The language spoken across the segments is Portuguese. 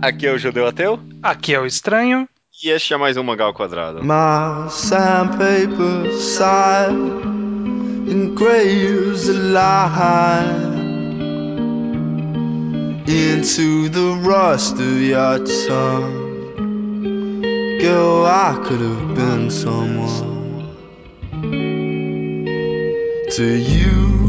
Aqui é o Judeu Ateu. Aqui é o Estranho. E este é mais um Mangal Quadrado. My sandpaper side engraves a line into the rust of your tongue. Girl, I could have been someone to you.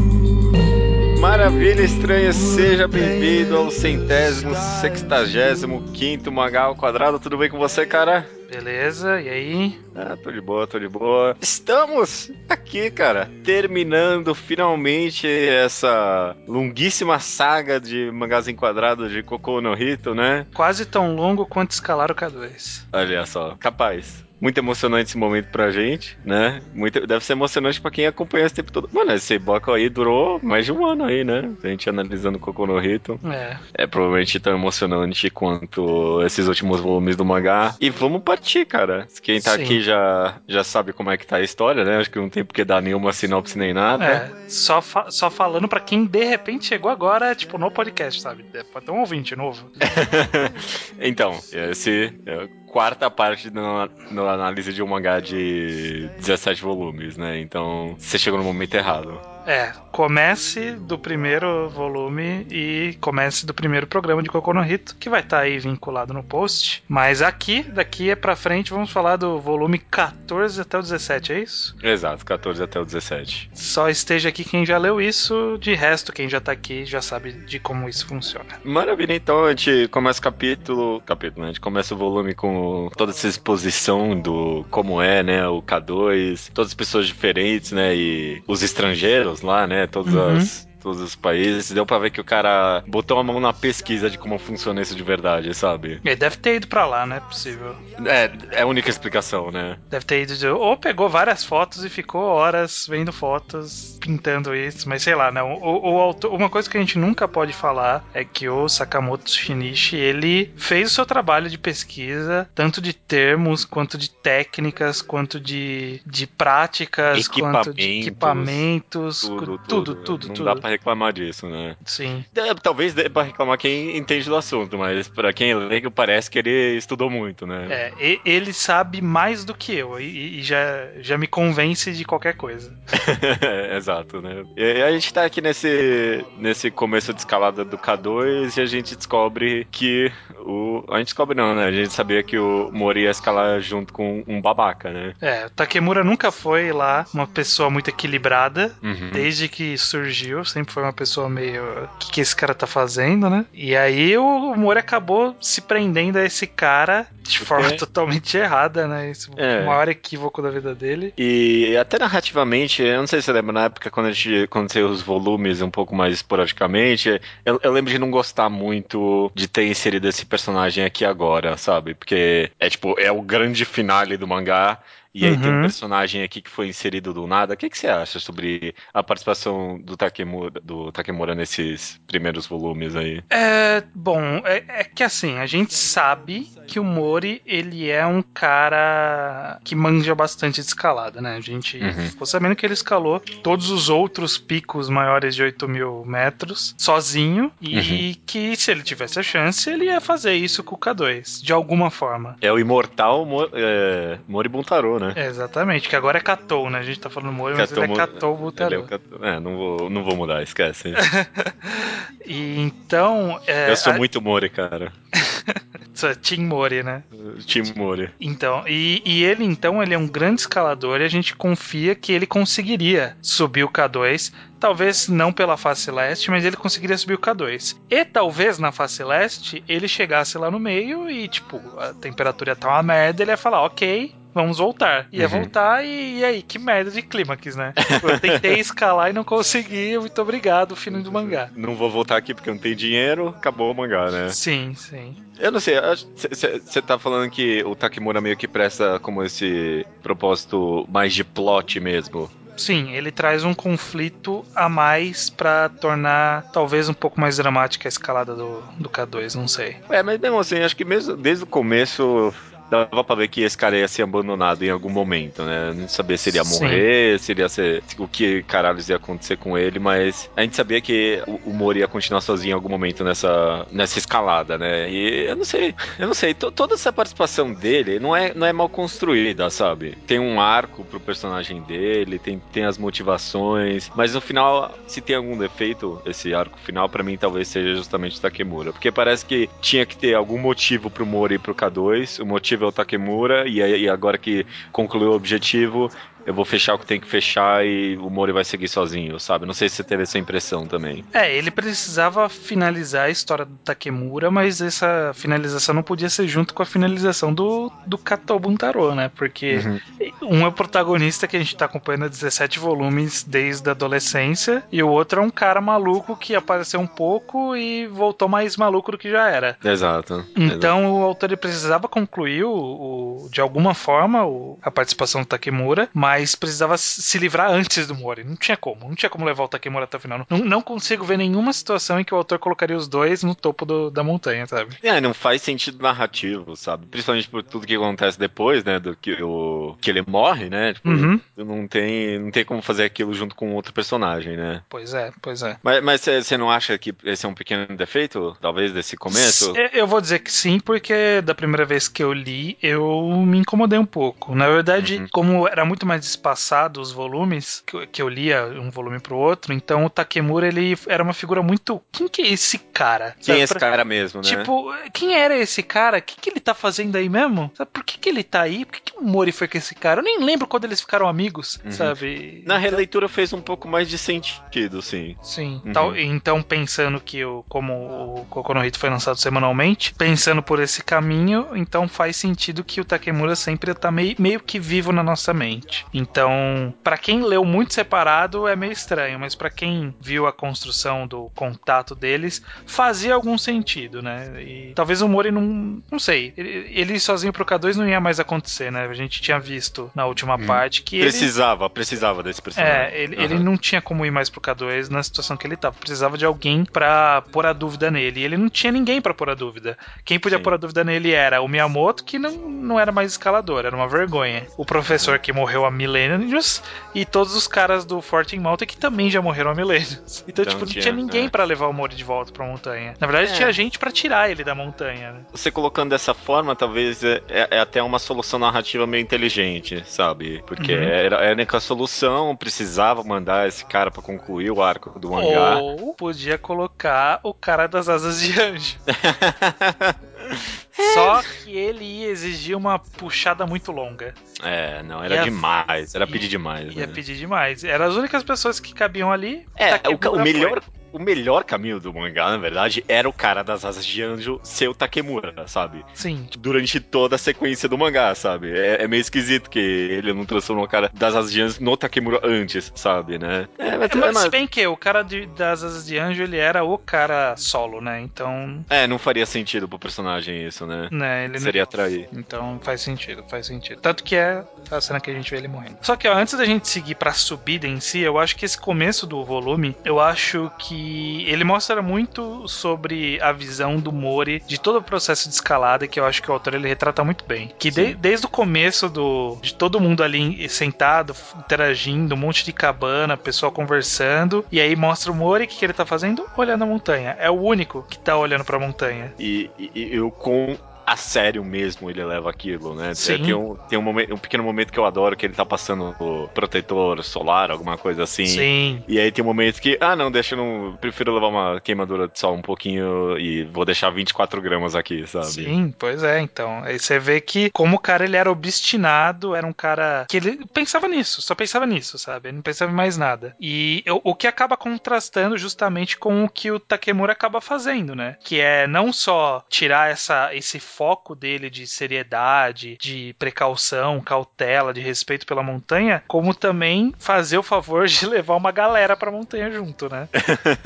Maravilha, estranha, seja bem-vindo ao centésimo, sextagésimo, quinto Mangal Quadrado. Tudo bem com você, cara? Beleza, e aí? Ah, tô de boa, tô de boa. Estamos aqui, cara, terminando finalmente essa longuíssima saga de mangás enquadrados de Cocô no Hito, né? Quase tão longo quanto escalar o K2. Olha só, capaz. Muito emocionante esse momento pra gente, né? Muito, deve ser emocionante pra quem acompanha esse tempo todo. Mano, esse bloco aí durou mais de um ano aí, né? A gente analisando Cocô no Hito. É. É provavelmente tão emocionante quanto esses últimos volumes do mangá. E vamos partir, cara. Quem tá Sim. aqui já, já sabe como é que tá a história, né? Acho que não tem porque dar nenhuma sinopse nem nada. É, só, fa- só falando pra quem de repente chegou agora, tipo, no podcast, sabe? É, Pode ter um ouvinte novo. então, esse é quarta parte na análise de um mangá de 17 volumes, né? Então, você chegou no momento errado. É, comece do primeiro volume e comece do primeiro programa de Cocô no Hito, que vai estar aí vinculado no post. Mas aqui, daqui é pra frente, vamos falar do volume 14 até o 17, é isso? Exato, 14 até o 17. Só esteja aqui quem já leu isso, de resto, quem já tá aqui já sabe de como isso funciona. Maravilha, então a gente começa o capítulo. Capítulo, né? A gente começa o volume com toda essa exposição do como é, né? O K2, todas as pessoas diferentes, né? E os estrangeiros lá, né? Todas Uhum. as. Todos os países, deu pra ver que o cara botou a mão na pesquisa de como funciona isso de verdade, sabe? Ele deve ter ido pra lá, não é possível. É, é a única explicação, né? Deve ter ido. de- Ou pegou várias fotos e ficou horas vendo fotos, pintando isso, mas sei lá, não. O, o autor, uma coisa que a gente nunca pode falar é que o Sakamoto Shinichi ele fez o seu trabalho de pesquisa, tanto de termos, quanto de técnicas, quanto de, de práticas, quanto de Equipamentos, equipamentos, Tudo, tudo, tudo, Não tudo. dá pra reclamar disso, né? Sim. É, talvez dê pra reclamar quem entende do assunto, mas pra quem é leigo parece que ele estudou muito, né? É, ele sabe mais do que eu e, e já, já me convence de qualquer coisa. Exato, né? E a gente tá aqui nesse, nesse começo de escalada do K2 e a gente descobre que o. A gente descobre não, né? A gente sabia que o Mori ia escalar junto com um babaca, né? É, o Takemura nunca foi lá uma pessoa muito equilibrada. Uhum. Desde que surgiu, sempre foi uma pessoa meio. O que, que esse cara tá fazendo, né? E aí o Mori acabou se prendendo a esse cara de forma Porque- totalmente errada, né? Esse É. o maior equívoco da vida dele. E até narrativamente, eu não sei se você lembra, na época quando a gente saiu os volumes um pouco mais esporadicamente, eu, eu lembro de não gostar muito de ter inserido esse personagem aqui agora, sabe? Porque é tipo, é o grande finale do mangá. E aí tem um Uhum. personagem aqui que foi inserido do nada. O que, que você acha sobre a participação do Takemura, do Takemura nesses primeiros volumes aí? É, bom, é, é que assim, a gente sabe que o Mori, ele é um cara que manja bastante de escalada, né? A gente Uhum. ficou sabendo que ele escalou todos os outros picos maiores de 8 mil metros sozinho e que se ele tivesse a chance, ele ia fazer isso com o K2, de alguma forma. É o imortal Mo, é, Mori Buntaro, né? É, exatamente, que agora é Katou, né? A gente tá falando Mori, mas ele é é, Butaro. o Kato- é, não vou, não vou mudar, esquece. E então. É, eu sou a- muito Mori, cara. Team Mori, né? Time Mori. Então, e, e ele então ele é um grande escalador e a gente confia que ele conseguiria subir o K2, talvez não pela face leste, mas ele conseguiria subir o K2. E talvez na face leste ele chegasse lá no meio e tipo, a temperatura estar uma merda, ele ia falar, ok, vamos voltar. Ia Uhum. voltar e, e aí, que merda de clímax, né? Eu tentei escalar e não consegui, muito obrigado, fino do mangá. Não vou voltar aqui porque não tenho dinheiro, acabou o mangá, né? Sim, sim. Eu não sei, você tá falando que o Takemura meio que presta como esse propósito mais de plot mesmo. Sim, ele traz um conflito a mais pra tornar talvez um pouco mais dramática a escalada do, do K2, não sei. É, mas mesmo assim, acho que mesmo desde o começo dava pra ver que esse cara ia ser abandonado em algum momento, né? Não sabia se ele ia Sim. morrer, se ele ia ser. o que caralho ia acontecer com ele, mas a gente sabia que o, o Mori ia continuar sozinho em algum momento nessa, nessa escalada, né? E eu não sei, eu não sei, to- toda essa participação dele não é, não é mal construída, sabe? Tem um arco pro personagem dele, tem, tem as motivações, mas no final, se tem algum defeito, esse arco final, pra mim talvez seja justamente o Takemura, porque parece que tinha que ter algum motivo pro Mori ir pro K2, o motivo é o Takemura, e, aí- e agora que concluiu o objetivo, eu vou fechar o que tem que fechar e o Mori vai seguir sozinho, sabe? Não sei se você teve essa impressão também. É, ele precisava finalizar a história do Takemura, mas essa finalização não podia ser junto com a finalização do, do Kato Buntaro, né? Porque um é o protagonista que a gente tá acompanhando há 17 volumes desde a adolescência, e o outro é um cara maluco que apareceu um pouco e voltou mais maluco do que já era. Exato. exato. Então o autor ele precisava concluir o, o- de alguma forma o- a participação do Takemura, mas precisava se livrar antes do Mori. Não tinha como, não tinha como levar o Takemura até o final. Não, não consigo ver nenhuma situação em que o autor colocaria os dois no topo do- da montanha, sabe? É, não faz sentido narrativo, sabe? Principalmente por tudo que acontece depois, né? Do que, o, que ele morre, né? Tipo, Uhum. não, tem, não tem como fazer aquilo junto com outro personagem, né? Pois é, pois é. Mas mas você não acha que esse é um pequeno defeito, talvez, desse começo? Eu- Eu vou dizer que sim, porque da primeira vez que eu li, eu me incomodei um pouco. Na verdade, Uhum. como era muito mais espaçado os volumes, que eu, que eu lia um volume pro outro, então o Takemura, ele era uma figura muito... Quem que é esse cara? Quem Sabe, é esse pra- cara mesmo, né? Tipo, quem era esse cara? O que, que ele tá fazendo aí mesmo? Sabe, por que, que ele tá aí? Por que, que o Mori foi com esse cara? Eu nem lembro quando eles ficaram amigos, Uhum. sabe? Na releitura fez um pouco mais de sentido, sim. Sim. Uhum. Tal- então, pensando que o, como o Kokono Hito foi lançado semanalmente, pensando por esse caminho, então faz sentido que o Takemura sempre tá meio, meio que vivo na nossa mente. Então, pra quem leu muito separado é meio estranho, mas pra quem viu a construção do contato deles, fazia algum sentido, né? E talvez o Mori não, não sei, ele, ele sozinho pro K2 não ia mais acontecer, né? A gente tinha visto na última Hum. parte que ele Precisava, precisava desse personagem. é, ele, ele Aham. não tinha como ir mais pro K2 na situação que ele tava. Precisava de alguém pra pôr a dúvida nele. E ele não tinha ninguém pra pôr a dúvida. Quem podia Sim. pôr a dúvida nele era o Miyamoto, que não, não era mais escalador, era uma vergonha. O professor que morreu há milênios e todos os caras do Forte Mountain que também já morreram há milênios. Então, Então tipo, não tinha, tinha ninguém é. pra levar o Mori de volta pra montanha. Na verdade, É. tinha gente pra tirar ele da montanha, né? Você colocando dessa forma, talvez é, é- é até uma solução narrativa meio inteligente, sabe? Porque Uhum. era, era a única solução, precisava mandar esse cara pra concluir o arco do mangá. Ou podia colocar o cara das asas de anjo. Só que ele ia exigir uma puxada muito longa. É, não, era Ia- demais, era ia- pedir demais. Ia né? pedir demais. Eram as únicas pessoas que cabiam ali. É, o, o foi. O melhor caminho do mangá, na verdade, era o cara das asas de anjo ser o Takemura, sabe? Sim. Durante toda a sequência do mangá, sabe? É, é meio esquisito que ele não transformou o cara das asas de anjo no Takemura antes, sabe, né? É, mas, É, mas mas- se bem que o cara de- das asas de anjo, ele era o cara solo, né? Então, é, não faria sentido pro personagem isso, né? né, ele não- Seria atrair. Então faz sentido, faz sentido. Tanto que é a cena que a gente vê ele morrendo. Só que ó, antes da gente seguir pra subida em si, eu acho que esse começo do volume, eu acho que ele mostra muito sobre a visão do Mori de todo o processo de escalada, que eu acho que o autor ele retrata muito bem. Que de- desde o começo do de todo mundo ali sentado, interagindo, um monte de cabana, pessoal conversando, e aí mostra o Mori, o que, que ele tá fazendo? Olhando a montanha. É o único que tá olhando pra montanha. E, e, e eu com a sério mesmo ele leva aquilo, né? Sim. Tem, um, tem um, momento, um pequeno momento que eu adoro que ele tá passando o protetor solar, alguma coisa assim. Sim. E aí tem um momento que, ah não, deixa eu não. Prefiro levar uma queimadura de sol um pouquinho e vou deixar 24 gramas aqui, sabe? Sim, pois é, então. Aí você vê que como o cara ele era obstinado, era um cara que ele pensava nisso, só pensava nisso, sabe? Ele não pensava em mais nada. E o, o que acaba contrastando justamente com o que o Takemura acaba fazendo, né? Que é não só tirar essa, esse foco dele de seriedade, de precaução, cautela, de respeito pela montanha, como também fazer o favor de levar uma galera pra montanha junto, né?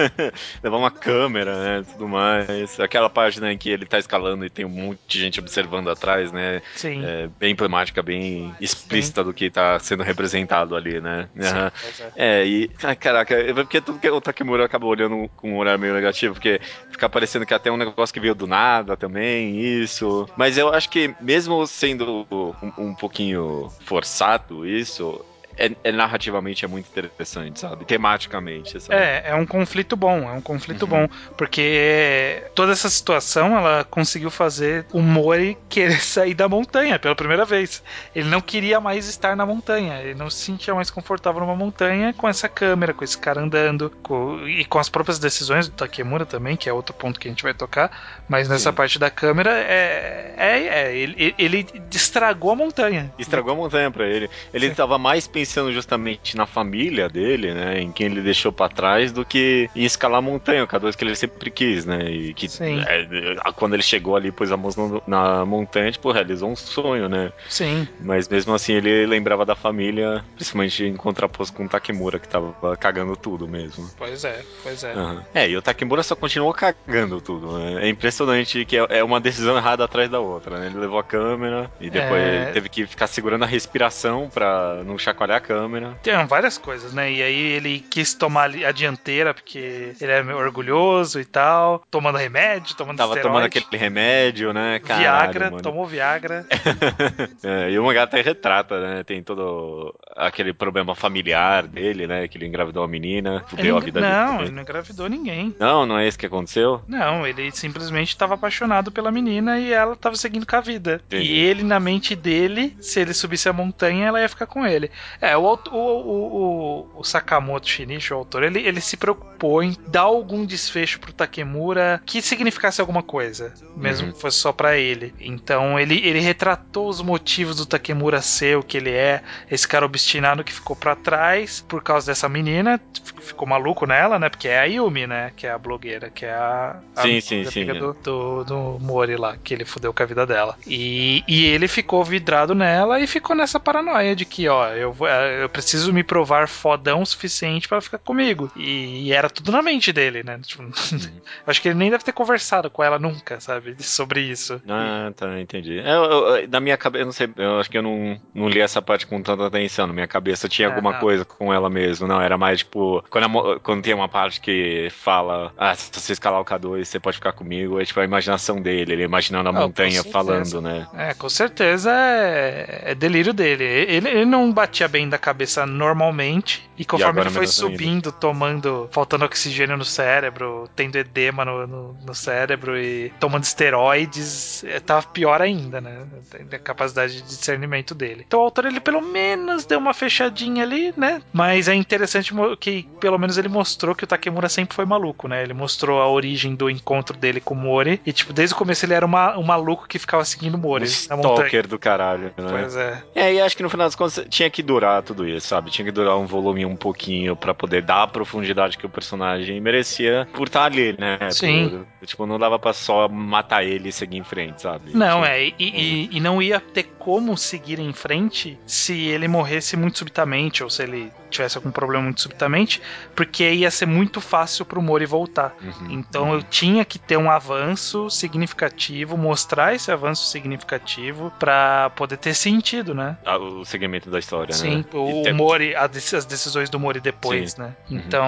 levar uma câmera, né? Tudo mais. Aquela página em que ele tá escalando e tem um monte de gente observando atrás, né? Sim. É, bem emblemática, bem explícita do que tá sendo representado ali, né? Sim, pois é. É, e. ai, caraca, é porque tudo que o Takemura acaba olhando com um olhar meio negativo, porque fica parecendo que até um negócio que veio do nada também, isso. Isso. Mas eu acho que, mesmo sendo um, um pouquinho forçado isso, é, é, narrativamente é muito interessante, sabe? Tematicamente, sabe? É, é um conflito bom, é um conflito uhum. bom, porque toda essa situação ela conseguiu fazer o Mori querer sair da montanha pela primeira vez. Ele não queria mais estar na montanha, ele não se sentia mais confortável numa montanha com essa câmera, com esse cara andando, com, e com as próprias decisões do Takemura também, que é outro ponto que a gente vai tocar, mas nessa Sim. parte da câmera é, é, é ele, ele estragou a montanha. Estragou a montanha para ele. Ele estava mais pensando pensando justamente na família dele, né? Em quem ele deixou para trás, do que em escalar a montanha, que é coisa que ele sempre quis, né? E que é, quando ele chegou ali, pôs a mão na montanha, tipo, realizou um sonho, né? Sim. Mas mesmo assim ele lembrava da família, principalmente em contraposto com o Takemura, que tava cagando tudo mesmo. Pois é, pois é. Uhum. É, e o Takemura só continuou cagando tudo, né? É impressionante que é, é uma decisão errada atrás da outra, né? Ele levou a câmera e depois é... teve que ficar segurando a respiração pra não chacoalhar a câmera. Tem várias coisas, né? E aí ele quis tomar a dianteira porque ele é orgulhoso e tal, tomando remédio, tomando Tava esteroide. tomando aquele remédio, né? Caralho, Viagra, mano. tomou Viagra. é, e o mangá até retrata, né? Tem todo aquele problema familiar dele, né? Que ele engravidou a menina, fudeu a vida não, dele. Não, ele não engravidou ninguém. Não, não é isso que aconteceu? Não, ele simplesmente estava apaixonado pela menina e ela estava seguindo com a vida. Entendi. E ele, na mente dele, se ele subisse a montanha, ela ia ficar com ele. É, o, o, o, o Sakamoto Shinichi, o autor, ele, ele se preocupou em dar algum desfecho pro Takemura que significasse alguma coisa, mesmo uhum. que fosse só para ele. Então ele, ele retratou os motivos do Takemura ser o que ele é, esse cara obstinado que ficou para trás por causa dessa menina, ficou maluco nela, né? Porque é a Yumi, né? Que é a blogueira, que é a, a sim, sim, sim, é. do, do, do, Mori lá, que ele fudeu com a vida dela. E, e ele ficou vidrado nela e ficou nessa paranoia de que, ó, eu vou eu preciso me provar fodão o suficiente para ficar comigo. E, e, era tudo na mente dele, né? Tipo, acho que ele nem deve ter conversado com ela nunca, sabe? Sobre isso. Ah, tá, entendi. É, eu, eu, na minha cabeça, não sei, eu acho que eu não, não li essa parte com tanta atenção. Minha cabeça tinha é, alguma coisa com ela mesmo. Não, era mais tipo, quando, a, quando tem uma parte que fala, ah, se você escalar o K2, você pode ficar comigo, é tipo a imaginação dele, ele imaginando a ah, montanha falando, né? É, com certeza é, é delírio dele. Ele, ele não batia bem da cabeça normalmente. E conforme e ele foi subindo, tomando, faltando oxigênio no cérebro, tendo edema no, no, no cérebro e tomando esteroides, é, tava pior ainda, né? A capacidade de discernimento dele. Então o autor, ele pelo menos deu uma fechadinha ali, né? Mas é interessante que pelo menos ele mostrou que o Takemura sempre foi maluco, né? Ele mostrou a origem do encontro dele com o Mori. E, tipo, desde o começo ele era uma, um maluco que ficava seguindo o Mori. Um stalker do caralho, né? Pois é. É, e acho que no final das contas tinha que durar tudo isso, sabe? Tinha que durar um volume um pouquinho para poder dar a profundidade que o personagem merecia por estar ali, né? Sim. Por, tipo, não dava pra só matar ele e seguir em frente, sabe? Não, tipo, é. E, e, e não ia ter como seguir em frente se ele morresse muito subitamente ou se ele tivesse algum problema muito subitamente, porque ia ser muito fácil pro Mori voltar. Uhum, então uhum. eu tinha que ter um avanço significativo, mostrar esse avanço significativo para poder ter sentido, né? Ah, o segmento da história, Sim, né? Sim, o ter... Mori, as decisões do Mori depois, Sim. né? Uhum. Então,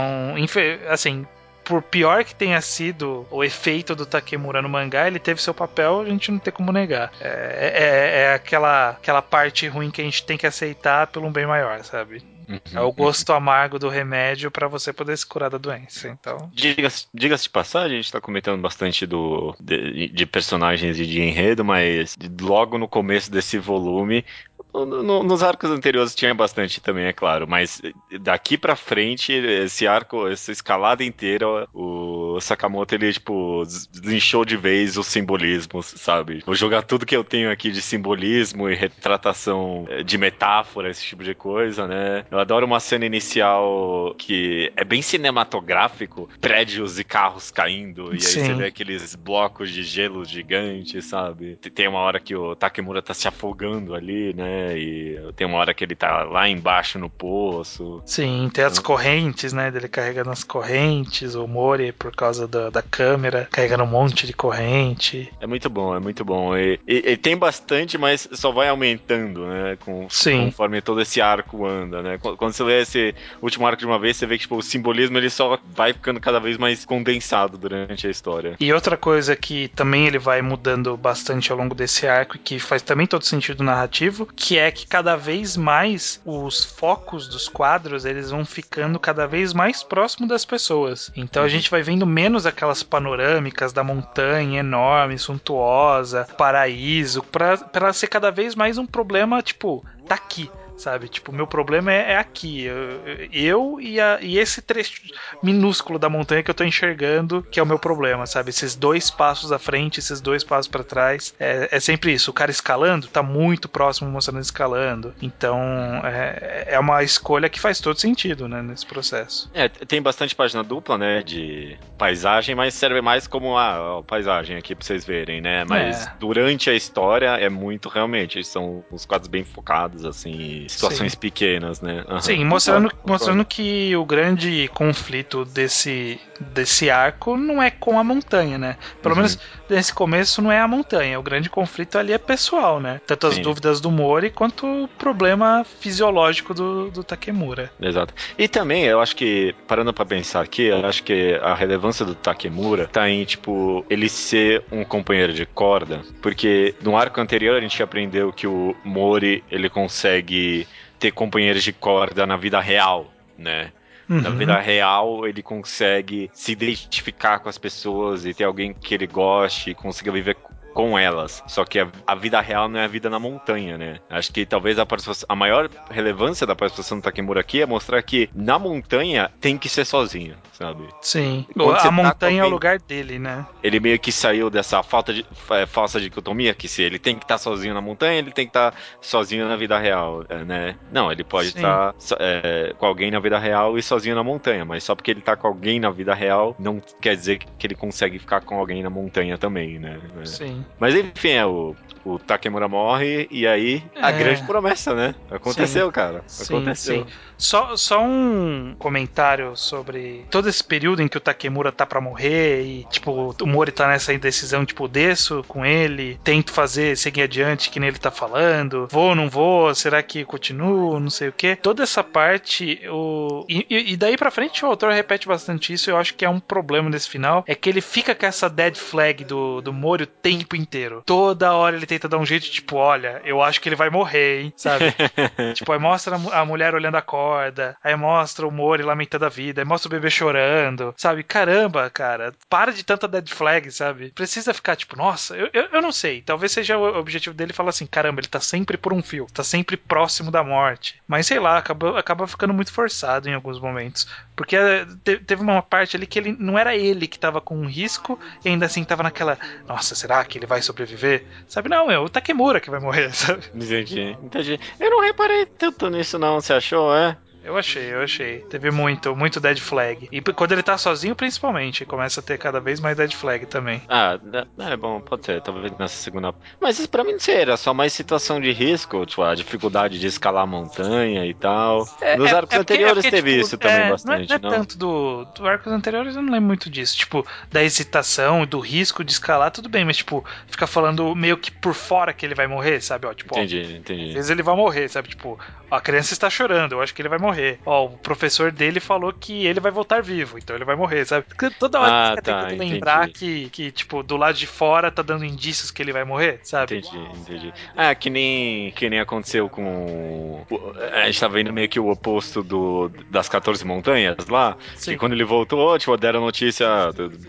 assim, por pior que tenha sido o efeito do Takemura no mangá, ele teve seu papel, a gente não tem como negar. É, é, é aquela, aquela parte ruim que a gente tem que aceitar pelo um bem maior, sabe? Uhum, é o gosto uhum. amargo do remédio para você poder se curar da doença. Então. Diga-se diga de passagem, a gente tá comentando bastante do, de, de, personagens e de enredo, mas logo no começo desse volume no, nos arcos anteriores tinha bastante também, é claro, mas daqui pra frente, esse arco, essa escalada inteira, o Sakamoto, ele, tipo, desinchou de vez os simbolismos, sabe? Vou jogar tudo que eu tenho aqui de simbolismo e retratação eh, de metáfora, esse tipo de coisa, né? Eu adoro uma cena inicial que é bem cinematográfico, prédios e carros caindo, e aí Sim. você vê aqueles blocos de gelo gigantes, sabe? Tem uma hora que o Takemura tá se afogando ali, né? Né? E tem uma hora que ele tá lá embaixo no poço. Sim, tem as correntes, né? Dele carregando as correntes, o Mori por causa da, da câmera, carregando um monte de corrente. É muito bom, é muito bom. E, e, e tem bastante, mas só vai aumentando, né? Com, Sim. Conforme todo esse arco anda, né? Quando quando você lê esse último arco de uma vez, você vê que tipo, o simbolismo ele só vai ficando cada vez mais condensado durante a história. E outra coisa que também ele vai mudando bastante ao longo desse arco e que faz também todo sentido narrativo, que é que cada vez mais os focos dos quadros eles vão ficando cada vez mais próximo das pessoas. Então a gente vai vendo menos aquelas panorâmicas da montanha enorme, suntuosa, paraíso, pra ser cada vez mais um problema, tipo, tá aqui sabe? Tipo, meu problema é, é aqui. Eu, eu e, a, e, esse trecho minúsculo da montanha que eu tô enxergando, que é o meu problema, sabe? Esses dois passos à frente, esses dois passos para trás. É, é, sempre isso. O cara escalando tá muito próximo mostrando escalando. Então, é, é uma escolha que faz todo sentido, né? Nesse processo. É, tem bastante página dupla, né? De paisagem, mas serve mais como a, a paisagem aqui pra vocês verem, né? Mas É. durante a história é muito realmente. São os quadros bem focados, assim, situações Sim. pequenas, né? Aham. Sim, mostrando, Concordo, mostrando que o grande conflito desse, desse arco não é com a montanha, né? Pelo Uhum. menos nesse começo não é a montanha. O grande conflito ali é pessoal, né? Tanto as Sim. dúvidas do Mori quanto o problema fisiológico do, do Takemura. Exato. E também, eu acho que, parando pra pensar aqui, eu acho que a relevância do Takemura tá em, tipo, ele ser um companheiro de corda, porque no arco anterior a gente aprendeu que o Mori, ele consegue ter companheiros de corda na vida real, né? Na Uhum. vida real, ele consegue se identificar com as pessoas e ter alguém que ele goste e consiga viver com elas. Só que a, a vida real não é a vida na montanha, né? Acho que talvez a, participação- a maior relevância da participação do Takemura aqui é mostrar que na montanha tem que ser sozinho, sabe? Sim. Quando a tá montanha com é o alguém- lugar dele, né? Ele meio que saiu dessa falta de é, falsa dicotomia que se ele tem que estar sozinho na montanha, ele tem que estar sozinho na vida real, é, né? Não, ele pode estar so- é, com alguém na vida real e sozinho na montanha, mas só porque ele tá com alguém na vida real não quer dizer que ele consegue ficar com alguém na montanha também, né? É. Sim. Mas enfim, é, o, o Takemura morre e aí a É. grande promessa, né? Aconteceu, cara. Sim, Aconteceu. sim. Só, só um comentário sobre todo esse período em que o Takemura tá pra morrer e, tipo, o Mori tá nessa indecisão, tipo, desço com ele, tento fazer, seguir adiante, que nem ele tá falando, vou, não vou, será que continuo, não sei o que. Toda essa parte, o... E, e- e daí pra frente o autor repete bastante isso, eu acho que é um problema desse final, é que ele fica com essa dead flag do, do Mori o tempo inteiro. Toda hora ele tenta dar um jeito, tipo, olha, eu acho que ele vai morrer, hein, sabe? Tipo, aí mostra a mu- a mulher olhando a corda, aí mostra o Mori lamentando a vida, aí mostra o bebê chorando, sabe? Caramba, cara, para de tanta dead flag, sabe? Precisa ficar tipo, nossa, eu, eu, eu não sei. Talvez seja o objetivo dele falar assim: caramba, ele tá sempre por um fio, tá sempre próximo da morte. Mas sei lá, acaba, acaba ficando muito forçado em alguns momentos. Porque eh, te- teve uma parte ali que ele não era ele que tava com um risco e ainda assim tava naquela, nossa, será que ele vai sobreviver? Sabe? Não, é o Takemura que vai morrer, sabe? Entendi, entendi. Eu não reparei tanto nisso, não. Você achou, é? Eu achei, eu achei. Teve muito, muito dead flag. E quando ele tá sozinho, principalmente, começa a ter cada vez mais dead flag também. Ah, é bom, pode ser, talvez nessa segunda. Mas isso pra mim não sei, era só mais situação de risco, tipo, a dificuldade de escalar a montanha e tal. Nos arcos porque- anteriores porque, teve tipo, isso também é, bastante, não é, não é não? tanto do, do arcos anteriores, eu não lembro muito disso. Tipo, da hesitação e do risco de escalar, tudo bem, mas, tipo, fica falando meio que por fora que ele vai morrer, sabe? Ó, tipo, ó, Entendi, Às entendi. vezes ele vai morrer, sabe? Tipo, ó, a criança está chorando, eu acho que ele vai morrer. Ó, o professor dele falou que ele vai voltar vivo, então ele vai morrer, sabe? Toda hora Ah, você tá, tentando entendi. lembrar que, que, tipo, do lado de fora tá dando indícios que ele vai morrer, sabe? Entendi, entendi. Ah, que nem, que nem aconteceu com. A gente tava vendo meio que o oposto do, das 14 montanhas lá. Sim. Que quando ele voltou, tipo, deram notícia,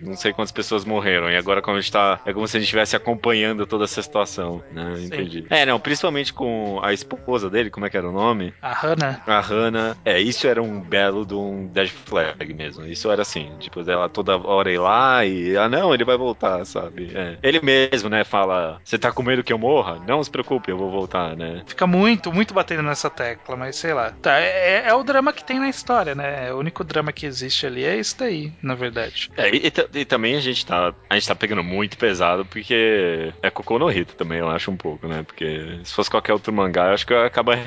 não sei quantas pessoas morreram. E agora, como a gente tá. É como se a gente estivesse acompanhando toda essa situação, né? Sim. Entendi. É, não, principalmente com a esposa dele, como é que era o nome? A Hannah. A Hannah, É, isso era um belo de um Dead Flag mesmo. Isso era assim, tipo, ela toda hora ir lá e. Ah, não, ele vai voltar, sabe? É. Ele mesmo, né, fala: Você tá com medo que eu morra? Não se preocupe, eu vou voltar, né? Fica muito, muito batendo nessa tecla, mas sei lá. Tá, é, é o drama que tem na história, né? O único drama que existe ali é isso daí, na verdade. É, e, e, e também a gente tá. A gente tá pegando muito pesado porque é cocô no Rito também, eu acho um pouco, né? Porque se fosse qualquer outro mangá, eu acho que acaba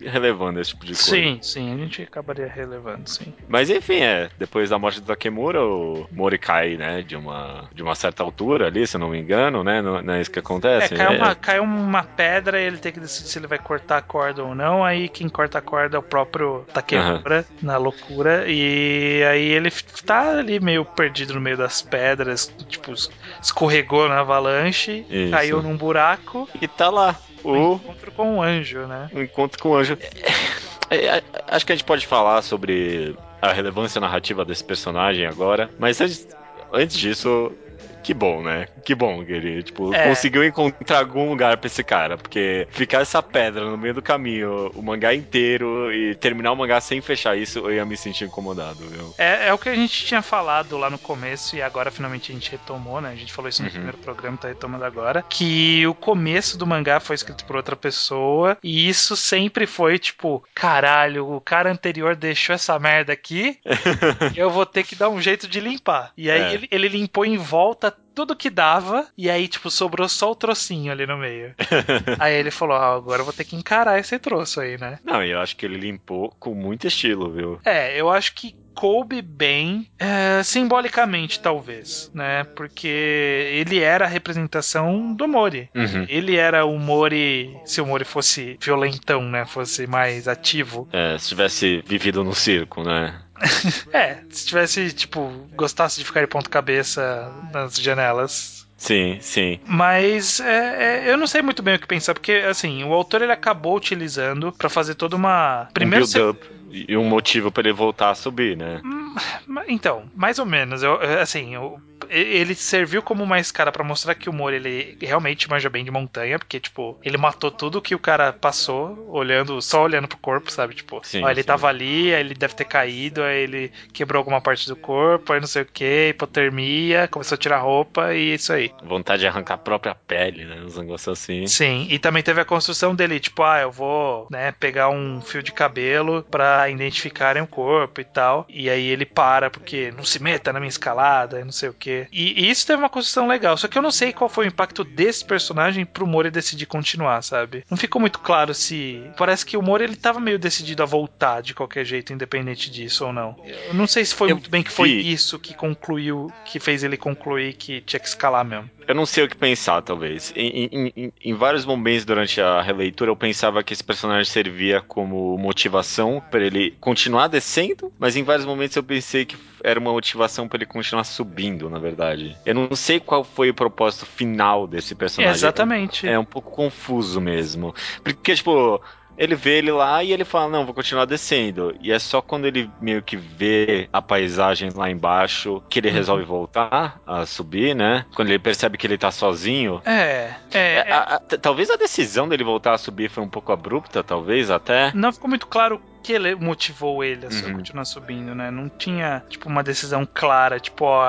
relevando esse tipo de coisa. Sim, sim, a gente acabaria relevando, sim. Mas enfim, é. Depois da morte do Takemura, o Mori cai, né? De uma, de uma certa altura ali, se eu não me engano, né? Não, não é isso que acontece. É, cai, Uma, cai uma pedra e ele tem que decidir se ele vai cortar a corda ou não. Aí quem corta a corda é o próprio Takemura, uhum. na loucura. E aí ele tá ali meio perdido no meio das pedras, tipo, escorregou na avalanche, isso. caiu num buraco. E tá lá. O um encontro com um anjo, né? Um encontro com um anjo. É, é, acho que a gente pode falar sobre a relevância narrativa desse personagem agora, mas antes, antes disso, que bom, né? Que bom que ele, tipo, é. conseguiu encontrar algum lugar pra esse cara. Porque ficar essa pedra no meio do caminho, o mangá inteiro, e terminar o mangá sem fechar isso, eu ia me sentir incomodado, viu? É, é o que a gente tinha falado lá no começo, e agora finalmente a gente retomou, né? A gente falou isso no uhum. primeiro programa, tá retomando agora. Que o começo do mangá foi escrito por outra pessoa, e isso sempre foi, tipo, caralho, o cara anterior deixou essa merda aqui, eu vou ter que dar um jeito de limpar. E aí é. ele, ele limpou em volta tudo que dava, e aí, tipo, sobrou só o trocinho ali no meio. aí ele falou: ah, agora eu vou ter que encarar esse troço aí, né? Não, eu acho que ele limpou com muito estilo, viu? É, eu acho que coube bem, é, simbolicamente, talvez, né? Porque ele era a representação do Mori. Uhum. Ele era o Mori, se o Mori fosse violentão, né? Fosse mais ativo. É, se tivesse vivido no circo, né? é, se tivesse, tipo, gostasse de ficar de ponto cabeça nas janelas, Sim, sim. Mas é, é, eu não sei muito bem o que pensar, porque assim, o autor ele acabou utilizando para fazer toda uma. Primeiro. Um build-up e um motivo para ele voltar a subir, né? Hum, então, mais ou menos. Eu, assim, eu, ele serviu como uma escada para mostrar que o Mori ele realmente manja bem de montanha, porque, tipo, ele matou tudo que o cara passou, olhando, só olhando pro corpo, sabe? Tipo, sim, ó, ele sim. tava ali, aí ele deve ter caído, aí ele quebrou alguma parte do corpo, aí não sei o que, hipotermia, começou a tirar roupa e isso aí. Vontade de arrancar a própria pele, né? Uns negócios assim. Sim, e também teve a construção dele, tipo, ah, eu vou, né, pegar um fio de cabelo pra identificarem o corpo e tal. E aí ele para, porque não se meta na minha escalada, não sei o que. E, e, isso teve uma construção legal. Só que eu não sei qual foi o impacto desse personagem pro Mori decidir continuar, sabe? Não ficou muito claro se. Parece que o Mori ele tava meio decidido a voltar de qualquer jeito, independente disso ou não. Eu não sei se foi eu muito bem que foi vi. isso que concluiu, que fez ele concluir que tinha que escalar mesmo. Eu não sei o que pensar, talvez. Em, em, em, em vários momentos durante a releitura, eu pensava que esse personagem servia como motivação para ele continuar descendo, mas em vários momentos eu pensei que era uma motivação para ele continuar subindo, na verdade. Eu não sei qual foi o propósito final desse personagem. exatamente. É, é um pouco confuso mesmo. Porque, tipo, ele vê ele lá e ele fala: Não, vou continuar descendo. E é só quando ele meio que vê a paisagem lá embaixo que ele uhum. resolve voltar a subir, né? Quando ele percebe que ele tá sozinho. É. é, é. A, a, talvez a decisão dele voltar a subir foi um pouco abrupta, talvez até. Não ficou muito claro que motivou ele a uhum. continuar subindo, né? Não tinha, tipo, uma decisão clara, tipo, ó,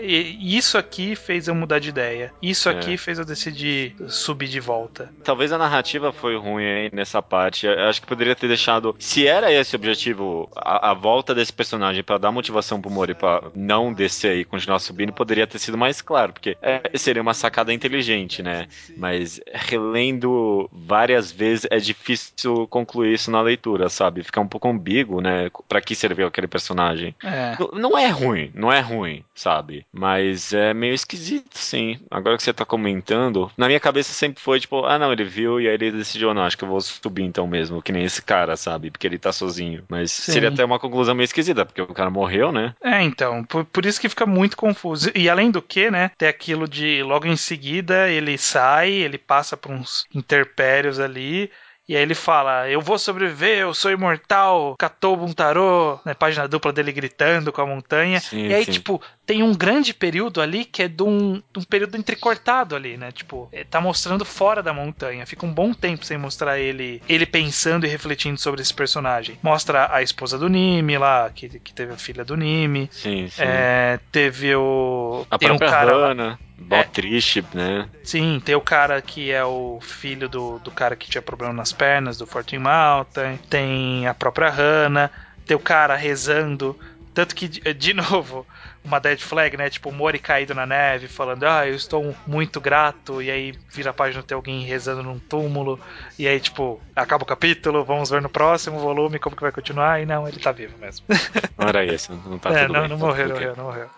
isso aqui fez eu mudar de ideia. Isso é. aqui fez eu decidir subir de volta. Talvez a narrativa foi ruim aí nessa parte. Eu acho que poderia ter deixado. Se era esse o objetivo, a, a volta desse personagem para dar motivação pro Mori pra não descer e continuar subindo, poderia ter sido mais claro, porque é, seria uma sacada inteligente, né? Mas relendo várias vezes é difícil concluir isso na leitura, sabe? Ficar um pouco ambíguo, né? Pra que serviu aquele personagem. É. Não, é ruim, não é ruim, sabe? Mas é meio esquisito, sim. Agora que você tá comentando, na minha cabeça sempre foi tipo, ah, não, ele viu e aí ele decidiu, não, acho que eu vou subir então mesmo, que nem esse cara, sabe? Porque ele tá sozinho. Mas sim. seria até uma conclusão meio esquisita, porque o cara morreu, né? É, então, por, por isso que fica muito confuso. E além do que, né, tem aquilo de logo em seguida ele sai, ele passa por uns interpérios ali E aí ele fala: Eu vou sobreviver, eu sou imortal, Catou Buntarô, né? Página dupla dele gritando com a montanha. Sim, e aí, sim. tipo, tem um grande período ali que é de um, de um período entrecortado ali, né? Tipo, eh, tá mostrando fora da montanha. Fica um bom tempo sem mostrar ele ele pensando e refletindo sobre esse personagem. Mostra a esposa do Nimi lá, que, que teve a filha do Nimi. Sim, sim. É, teve o. a tem um própria cara lá- Hannah, mó É. triste, né? Sim, tem o cara que é o filho do, do cara que tinha problema nas pernas, do Fortune Mountain. Tem a própria Hannah. Tem o cara rezando. Tanto que, de novo, uma dead flag, né? Tipo, o Mori caído na neve, falando, ah, eu estou muito grato. E aí vira a página tem alguém rezando num túmulo. E aí, tipo, acaba o capítulo, vamos ver no próximo volume como que vai continuar. E não, ele tá vivo mesmo. Não era isso, não tá é, tudo não, bem. não tá morreu, não morreu, não morreu.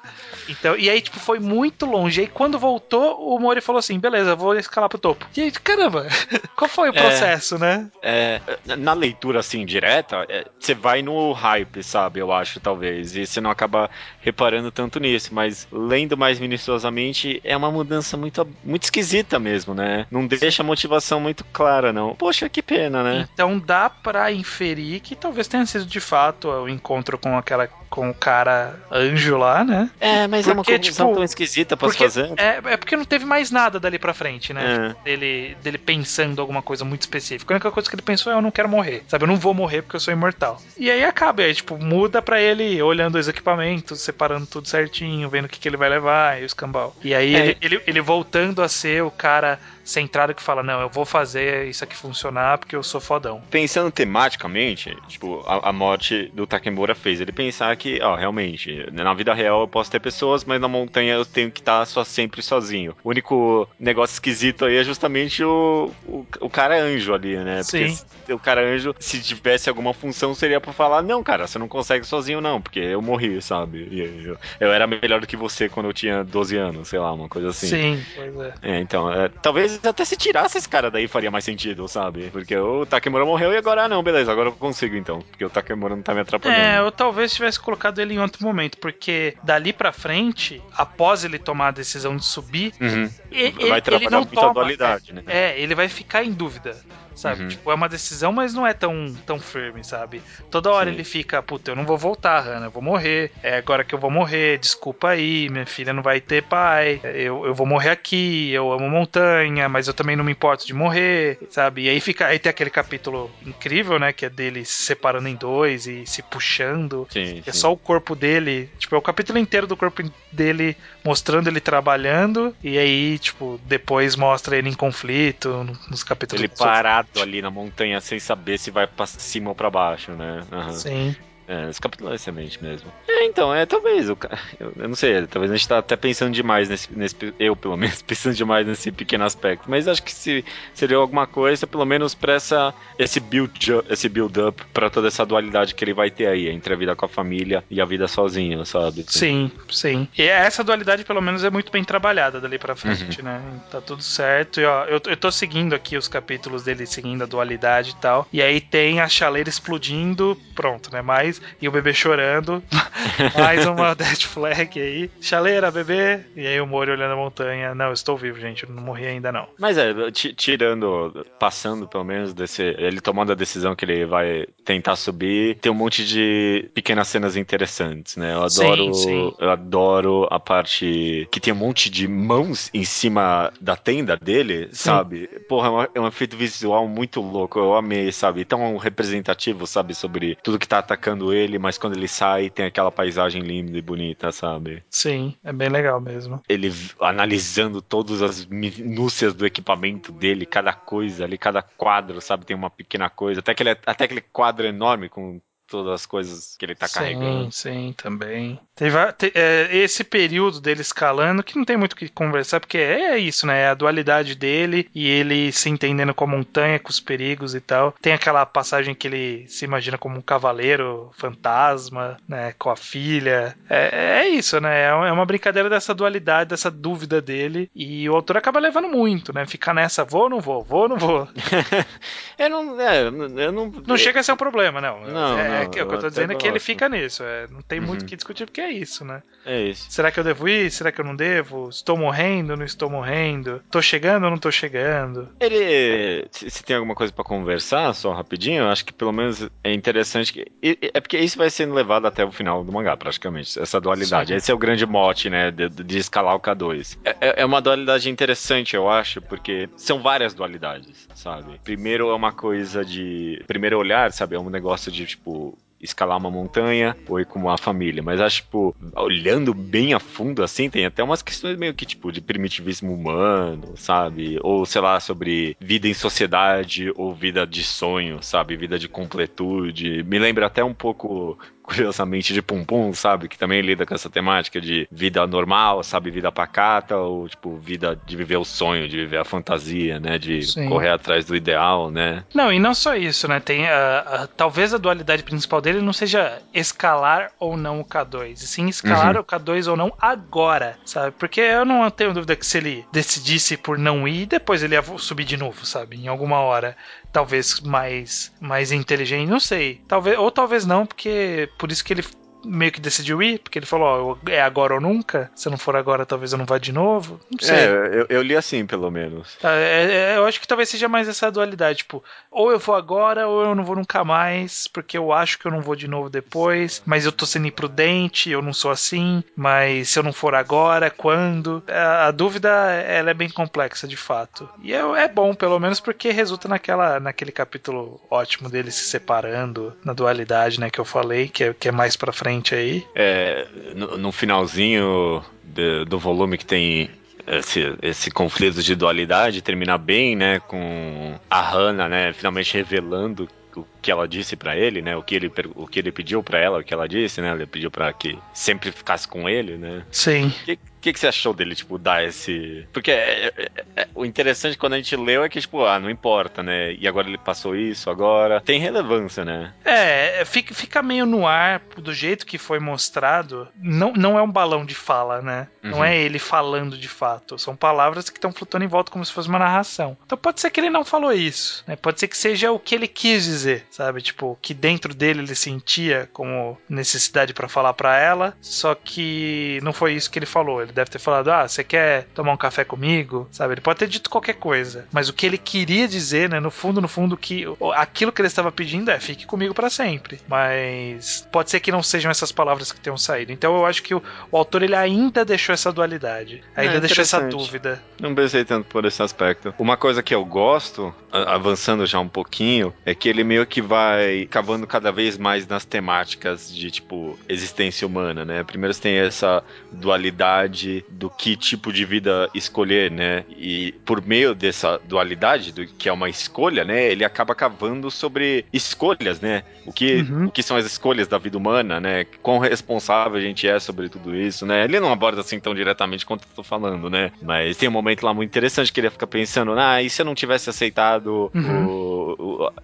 Então, e aí, tipo, foi muito longe. E aí, quando voltou, o Mori falou assim: beleza, vou escalar pro topo. E aí, caramba, qual foi o processo, né? É, na leitura assim direta, é, você vai no hype, sabe? Eu acho, talvez. E você não acaba reparando tanto nisso. Mas lendo mais minuciosamente, é uma mudança muito, muito esquisita mesmo, né? Não deixa a motivação muito clara, não. Poxa, que pena, né? Então dá pra inferir que talvez tenha sido de fato o encontro com aquela com o cara anjo lá, né? É, mas é uma Porque, conclusão tipo, tão esquisita pra Porque fazer. é, é porque não teve mais nada dali pra frente, né? É. Dele, dele pensando alguma coisa muito específica. A única coisa que ele pensou é: eu não quero morrer, sabe? Eu não vou morrer porque eu sou imortal. E aí acaba, e aí, tipo, muda pra ele olhando os equipamentos, separando tudo certinho, vendo o que, que ele vai levar e os cambal. E aí É. ele, ele, ele voltando a ser o cara centrado que fala: não, eu vou fazer isso aqui funcionar porque eu sou fodão. Pensando tematicamente, tipo, a, a morte do Takemura fez ele pensar que, ó, realmente, na vida real eu posso ter pessoas, mas na montanha eu tenho que estar só sempre sozinho. O único negócio esquisito aí é justamente o, o, o cara anjo ali, né? Porque Sim. se- o cara anjo, se tivesse alguma função, seria pra falar, não, cara, você não consegue sozinho não, porque eu morri, sabe? Eu, eu era melhor do que você quando eu tinha 12 anos, sei lá, uma coisa assim. Sim, pois é. É, então, é, talvez até se tirasse esse cara daí faria mais sentido, sabe? Porque o Takemura morreu e agora, ah, não, beleza, agora eu consigo então, porque o Takemura não tá me atrapalhando. É, eu talvez tivesse colocado ele em outro momento, porque dali pra frente, após ele tomar a decisão de subir, Uhum. e- Vai ele, ele não toma. dualidade, né? É, ele vai ficar em dúvida. Sabe? Uhum. Tipo, é uma decisão, mas não é tão, tão firme, sabe? Toda hora Sim. ele fica, puta, eu não vou voltar, Hannah, eu vou morrer. É agora que eu vou morrer, desculpa aí, minha filha não vai ter pai. Eu, eu vou morrer aqui, eu amo montanha, mas eu também não me importo de morrer, sabe? E aí fica. Aí tem aquele capítulo incrível, né? Que é dele se separando em dois e se puxando. Sim, É sim. só o corpo dele, tipo, é o capítulo inteiro do corpo dele mostrando ele trabalhando, e aí, tipo, depois mostra ele em conflito no- nos capítulos Ele parado ali na montanha sem saber se vai pra cima ou pra baixo, né? Aham. Sim. É, capítulo é excelente mesmo. É, então, é, talvez, eu, eu não sei, talvez a gente tá até pensando demais nesse, nesse, eu pelo menos, pensando demais nesse pequeno aspecto, mas acho que se seria alguma coisa, pelo menos pra essa, esse build up, esse build up pra toda essa dualidade que ele vai ter aí, entre a vida com a família e a vida sozinho, sabe? Sim, sim. E essa dualidade, pelo menos, é muito bem trabalhada dali pra frente, Uhum. né? Tá tudo certo. E, ó, eu, eu tô seguindo aqui os capítulos dele, seguindo a dualidade e tal. E aí tem a chaleira explodindo, pronto, né? Mais. E o bebê chorando. Mais uma dead flag aí. Chaleira, bebê. E aí o Mori olhando a montanha. Não, estou vivo, gente. Não morri ainda, não. Mas é, ti- tirando, passando pelo menos desse. Ele tomando a decisão que ele vai tentar subir, tem um monte de pequenas cenas interessantes, né? Eu Sim, adoro. sim. Eu adoro a parte que tem um monte de mãos em cima da tenda dele, sabe? Porra, é um, é um efeito visual muito louco. Eu amei, sabe? Tão representativo, sabe? Sobre tudo que tá atacando ele, mas quando ele sai, tem aquela paisagem linda e bonita, sabe? Sim, é bem legal mesmo. ele analisando todas as minúcias do equipamento dele, cada coisa ali, cada quadro, sabe, tem uma pequena coisa, até aquele, até aquele quadro enorme com todas as coisas que ele tá sim, carregando. sim, também. Teve, é, esse período dele escalando, que não tem muito o que conversar, porque é isso, né? É a dualidade dele e ele se entendendo com a montanha, com os perigos e tal. Tem aquela passagem que ele se imagina como um cavaleiro fantasma, né? Com a filha. É, é isso, né? É uma- é uma brincadeira dessa dualidade, dessa dúvida dele. E o autor acaba levando muito, né? Ficar nessa, vou ou não vou, vou ou não vou. eu não, é, eu não, Não chega a ser um problema, não. Não, é, não. É, que, o que eu tô dizendo é que ele fica nisso. É, não tem muito o Uhum. que discutir, porque é isso, né? É isso. Será que eu devo ir? Será que eu não devo? Estou morrendo? Não estou morrendo? Tô chegando ou não tô chegando? Ele. Se, tem alguma coisa pra conversar, só rapidinho, eu acho que pelo menos é interessante. Que, é porque isso vai sendo levado até o final do mangá, praticamente. Essa dualidade. Sim. Esse é o grande mote, né? De, de escalar o K2. É, é- é uma dualidade interessante, eu acho, porque são várias dualidades, sabe? Primeiro é uma coisa de. Primeiro olhar, sabe? É um negócio de tipo. Escalar uma montanha ou ir com uma família. Mas acho, tipo, olhando bem a fundo assim, tem até umas questões meio que, tipo, de primitivismo humano, sabe? Ou, sei lá, sobre vida em sociedade ou vida de sonho, sabe? Vida de completude. Me lembra até um pouco, curiosamente, de Pum Pum, sabe? Que também lida com essa temática de vida normal, sabe? Vida pacata, ou, tipo, vida de viver o sonho, de viver a fantasia, né? De Sim. correr atrás do ideal, né? Não, e não só isso, né? Tem a, a- talvez a dualidade principal dele não seja escalar ou não o K2, e sim escalar Uhum. o K2 ou não agora, sabe? Porque eu não tenho dúvida que se ele decidisse por não ir, depois ele ia subir de novo, sabe? Em alguma hora, talvez mais mais inteligente, não sei. Talvez ou talvez não, porque por isso que ele meio que decidiu ir, porque ele falou, ó, é agora ou nunca. Se não for agora, talvez eu não vá de novo. Não sei. É, eu, eu li assim, pelo menos. Tá, é- é- eu acho que talvez seja mais essa dualidade, tipo, ou eu vou agora ou eu não vou nunca mais, porque eu acho que eu não vou de novo depois, mas eu tô sendo imprudente, eu não sou assim, mas se eu não for agora, quando? A, a dúvida, ela é bem complexa, de fato. E é, é bom, pelo menos, porque resulta naquela, naquele capítulo ótimo dele se separando, na dualidade, né, que eu falei, que é, que é mais pra frente aí. É, no, no finalzinho de- do volume que tem esse, esse conflito de dualidade, termina bem, né? Com a Hannah, né? Finalmente revelando o que ela disse pra ele, né? O que ele, o que ele pediu pra ela, o que ela disse, né? Ele pediu pra que sempre ficasse com ele, né? Sim. O que, que, que você achou dele, tipo, dar esse. Porque é- é- é- o interessante quando a gente leu é que, tipo, ah, não importa, né? E agora ele passou isso, agora. Tem relevância, né? É, fica, fica meio no ar, do jeito que foi mostrado. Não, não é um balão de fala, né? Não Uhum. é ele falando de fato. São palavras que estão flutuando em volta como se fosse uma narração. Então pode ser que ele não falou isso, né? Pode ser que seja o que ele quis dizer, sabe? Tipo, que dentro dele ele sentia como necessidade pra falar pra ela, só que não foi isso que ele falou. Ele deve ter falado: "Ah, você quer tomar um café comigo?", sabe? Ele pode ter dito qualquer coisa, mas o que ele queria dizer, né, no fundo, no fundo que aquilo que ele estava pedindo é: "Fique comigo pra sempre". Mas pode ser que não sejam essas palavras que tenham saído. Então eu acho que o, o autor ele ainda deixou essa dualidade, ainda É, deixou essa dúvida. Não pensei tanto por esse aspecto. Uma coisa que eu gosto, avançando já um pouquinho, é que ele meio que vai cavando cada vez mais nas temáticas de, tipo, existência humana, né? Primeiro você tem essa dualidade do que tipo de vida escolher, né? E por meio dessa dualidade, do que é uma escolha, né? Ele acaba cavando sobre escolhas, né? O que, Uhum. o que são as escolhas da vida humana, né? Quão responsável a gente é sobre tudo isso, né? Ele não aborda assim tão diretamente quanto eu tô falando, né? Mas tem um momento lá muito interessante que ele fica pensando, ah, e se eu não tivesse aceitado Uhum. o, o-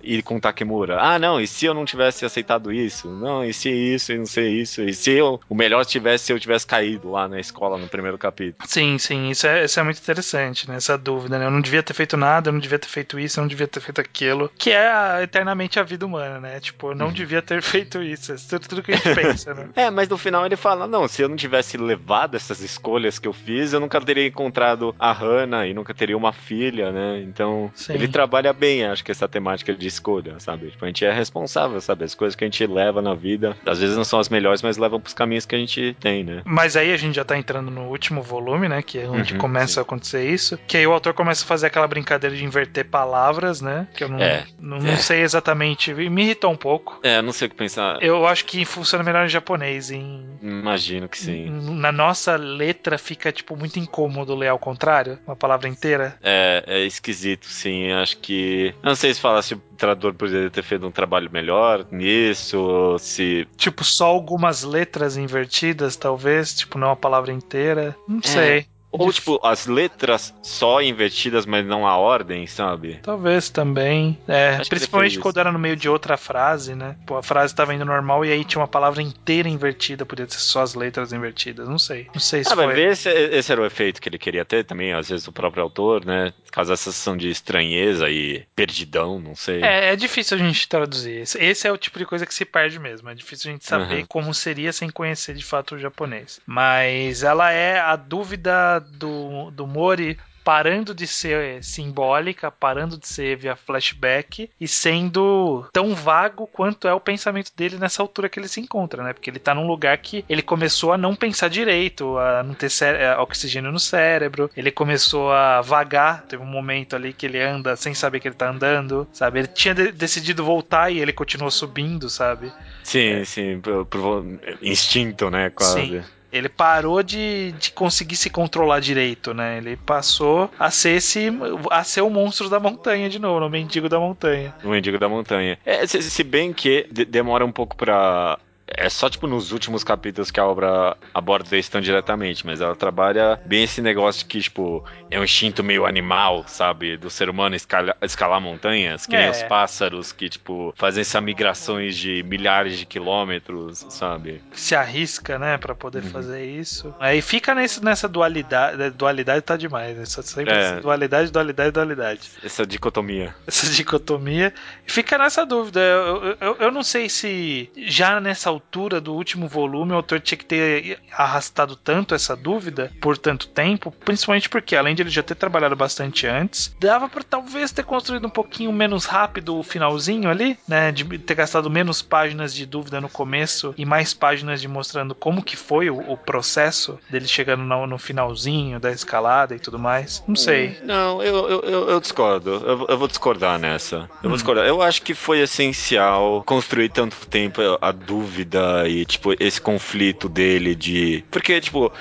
ir com Takemura? Ah, não, e se eu não tivesse aceitado isso? Não, e se isso, e não sei isso? E se eu, o melhor tivesse se eu tivesse caído lá na escola no primeiro capítulo? Sim, sim, isso é, isso é muito interessante, né? Essa dúvida, né? Eu não devia ter feito nada, eu não devia ter feito isso, eu não devia ter feito aquilo. Que é a- eternamente a vida humana, né? Tipo, eu não devia ter feito isso. Isso é tudo, tudo que a gente pensa, né? É, mas no final ele fala: não, se eu não tivesse levado essas escolhas que eu fiz, eu nunca teria encontrado a Hannah e nunca teria uma filha, né? Então, Sim. ele trabalha bem, acho que essa temática de escolha, sabe? Tipo, a gente é responsável, sabe? As coisas que a gente leva na vida, às vezes não são as melhores, mas levam pros caminhos que a gente tem, né? Mas aí a gente já tá entrando no último volume, né? Que é onde Uhum, começa sim. a acontecer isso. Que aí o autor começa a fazer aquela brincadeira de inverter palavras, né? Que eu não, É. não, não sei exatamente. Me irritou um pouco. É, não sei o que pensar. Eu acho que funciona melhor em japonês. Em, Imagino que sim. Na nossa letra fica, tipo, muito incômodo ler ao contrário, uma palavra inteira. É, é esquisito, sim. Acho que. eu Não sei se falar se o tradutor poderia ter feito um trabalho melhor nisso, ou se. Tipo, só algumas letras invertidas, talvez, tipo, não a palavra inteira. Não É. sei. Ou, tipo, as letras só invertidas, mas não a ordem, sabe? Talvez também. É, Acho principalmente quando era no meio de outra frase, né? Pô, a frase tava indo normal e aí tinha uma palavra inteira invertida, podia ser só as letras invertidas. Não sei. Não sei se Ah, vai foi. ver, esse, esse era o efeito que ele queria ter também, às vezes o próprio autor, né? Causar essa sensação de estranheza e perdidão, não sei. É, é difícil a gente traduzir. Esse- Esse é o tipo de coisa que se perde mesmo. É difícil a gente saber Uhum. como seria sem conhecer de fato o japonês. Mas ela é a dúvida do, do Mori parando de ser simbólica, parando de ser via flashback e sendo tão vago quanto é o pensamento dele nessa altura que ele se encontra, né? Porque ele tá num lugar que ele começou a não pensar direito, a não ter oxigênio no cérebro, ele começou a vagar, teve um momento ali que ele anda sem saber que ele tá andando, sabe? Ele tinha de- decidido voltar e ele continuou subindo, sabe? Sim, sim, por, por instinto, né? Quase. Sim. Ele parou de, de conseguir se controlar direito, né? Ele passou a ser esse a ser o monstro da montanha de novo, o mendigo da montanha. O Mendigo da Montanha. É, se, se bem que de- demora um pouco pra. É só, tipo, nos últimos capítulos que a obra aborda isso tão diretamente, mas ela trabalha bem esse negócio que, tipo, é um instinto meio animal, sabe? Do ser humano escala- escalar montanhas, que nem É. os pássaros que, tipo, fazem essas migrações de milhares de quilômetros, sabe? Se arrisca, né, Pra poder Uhum. fazer isso. Aí fica nesse, nessa dualidade, dualidade tá demais, né? Só sempre É. dualidade, dualidade, dualidade. Essa dicotomia. essa dicotomia. Fica nessa dúvida. Eu, eu, eu não sei se já nessa altura do último volume o autor tinha que ter arrastado tanto essa dúvida por tanto tempo, principalmente porque, além de ele já ter trabalhado bastante antes, dava pra talvez ter construído um pouquinho menos rápido o finalzinho ali, né? De ter gastado menos páginas de dúvida no começo e mais páginas de mostrando como que foi o, o processo dele chegando no, no finalzinho da escalada e tudo mais. Não sei. Não, eu, eu, eu, eu discordo. Eu, eu vou discordar nessa. Eu Hum. vou discordar. Eu acho que foi essencial construir tanto tempo a dúvida e, tipo, esse conflito dele de. Porque, tipo,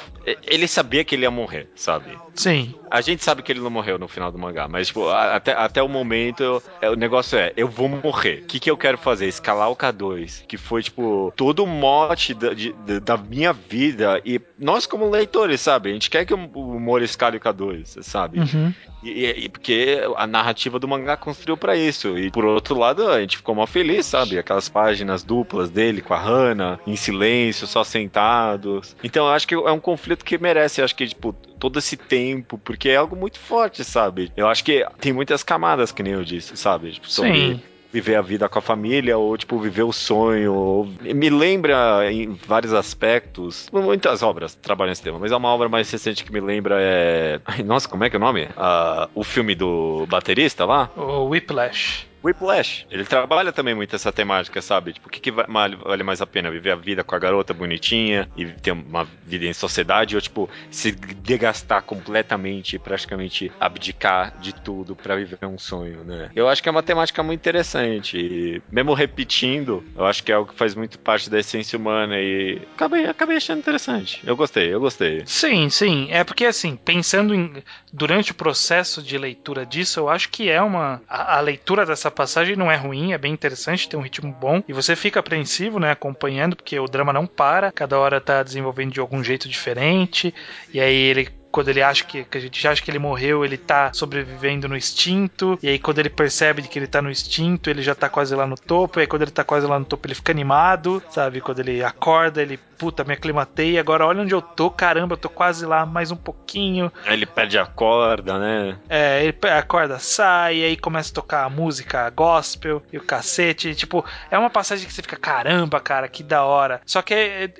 ele sabia que ele ia morrer, sabe? Sim. A gente sabe que ele não morreu no final do mangá, mas, tipo, até, até o momento, é, o negócio é, eu vou morrer. O que, que eu quero fazer? Escalar o K2, que foi, tipo, todo o mote da, de- da- minha vida. E nós, como leitores, sabe? A gente quer que o, Moro escale o K2, sabe? Uhum. E, e- porque a narrativa do mangá construiu pra isso. E por outro lado, a gente ficou mal feliz, sabe? Aquelas páginas duplas dele com a Hannah, em silêncio, só sentados. Então eu acho que é um conflito que merece, acho que, tipo, todo esse tempo, porque é algo muito forte, sabe? Eu acho que tem muitas camadas, que nem eu disse, sabe? Tipo, sobre Sim. viver a vida com a família, ou tipo, viver o sonho. ou- Me lembra em vários aspectos. Muitas obras trabalham esse tema, mas é uma obra mais recente que me lembra é. Ai, nossa, como é que é o nome? Ah, o filme do baterista lá? O Whiplash. Whiplash. Ele trabalha também muito essa temática, sabe? Tipo, o que, que va- vale, mais a pena? Viver a vida com a garota bonitinha e ter uma vida em sociedade ou, tipo, se degastar completamente praticamente abdicar de tudo pra viver um sonho, né? Eu acho que é uma temática muito interessante. E mesmo repetindo, eu acho que é algo que faz muito parte da essência humana e acabei, acabei achando interessante. Eu gostei, eu gostei. Sim, sim. É porque, assim, pensando em, durante o processo de leitura disso, eu acho que é uma. A, a leitura dessa passagem não é ruim, é bem interessante, tem um ritmo bom. E você fica apreensivo, né, acompanhando, porque o drama não para, cada hora tá desenvolvendo de algum jeito diferente. E aí ele. Quando ele acha que, que a gente acha que ele morreu, ele tá sobrevivendo no instinto. E aí, quando ele percebe que ele tá no instinto, ele já tá quase lá no topo. E aí, quando ele tá quase lá no topo, ele fica animado, sabe? Quando ele acorda, ele, puta, me aclimatei. Agora olha onde eu tô, caramba, eu tô quase lá, mais um pouquinho. Aí ele perde a corda, né? É, ele acorda, sai, e aí começa a tocar a música gospel e o cacete. Tipo, é uma passagem que você fica, caramba, cara, que da hora. Só que é, é,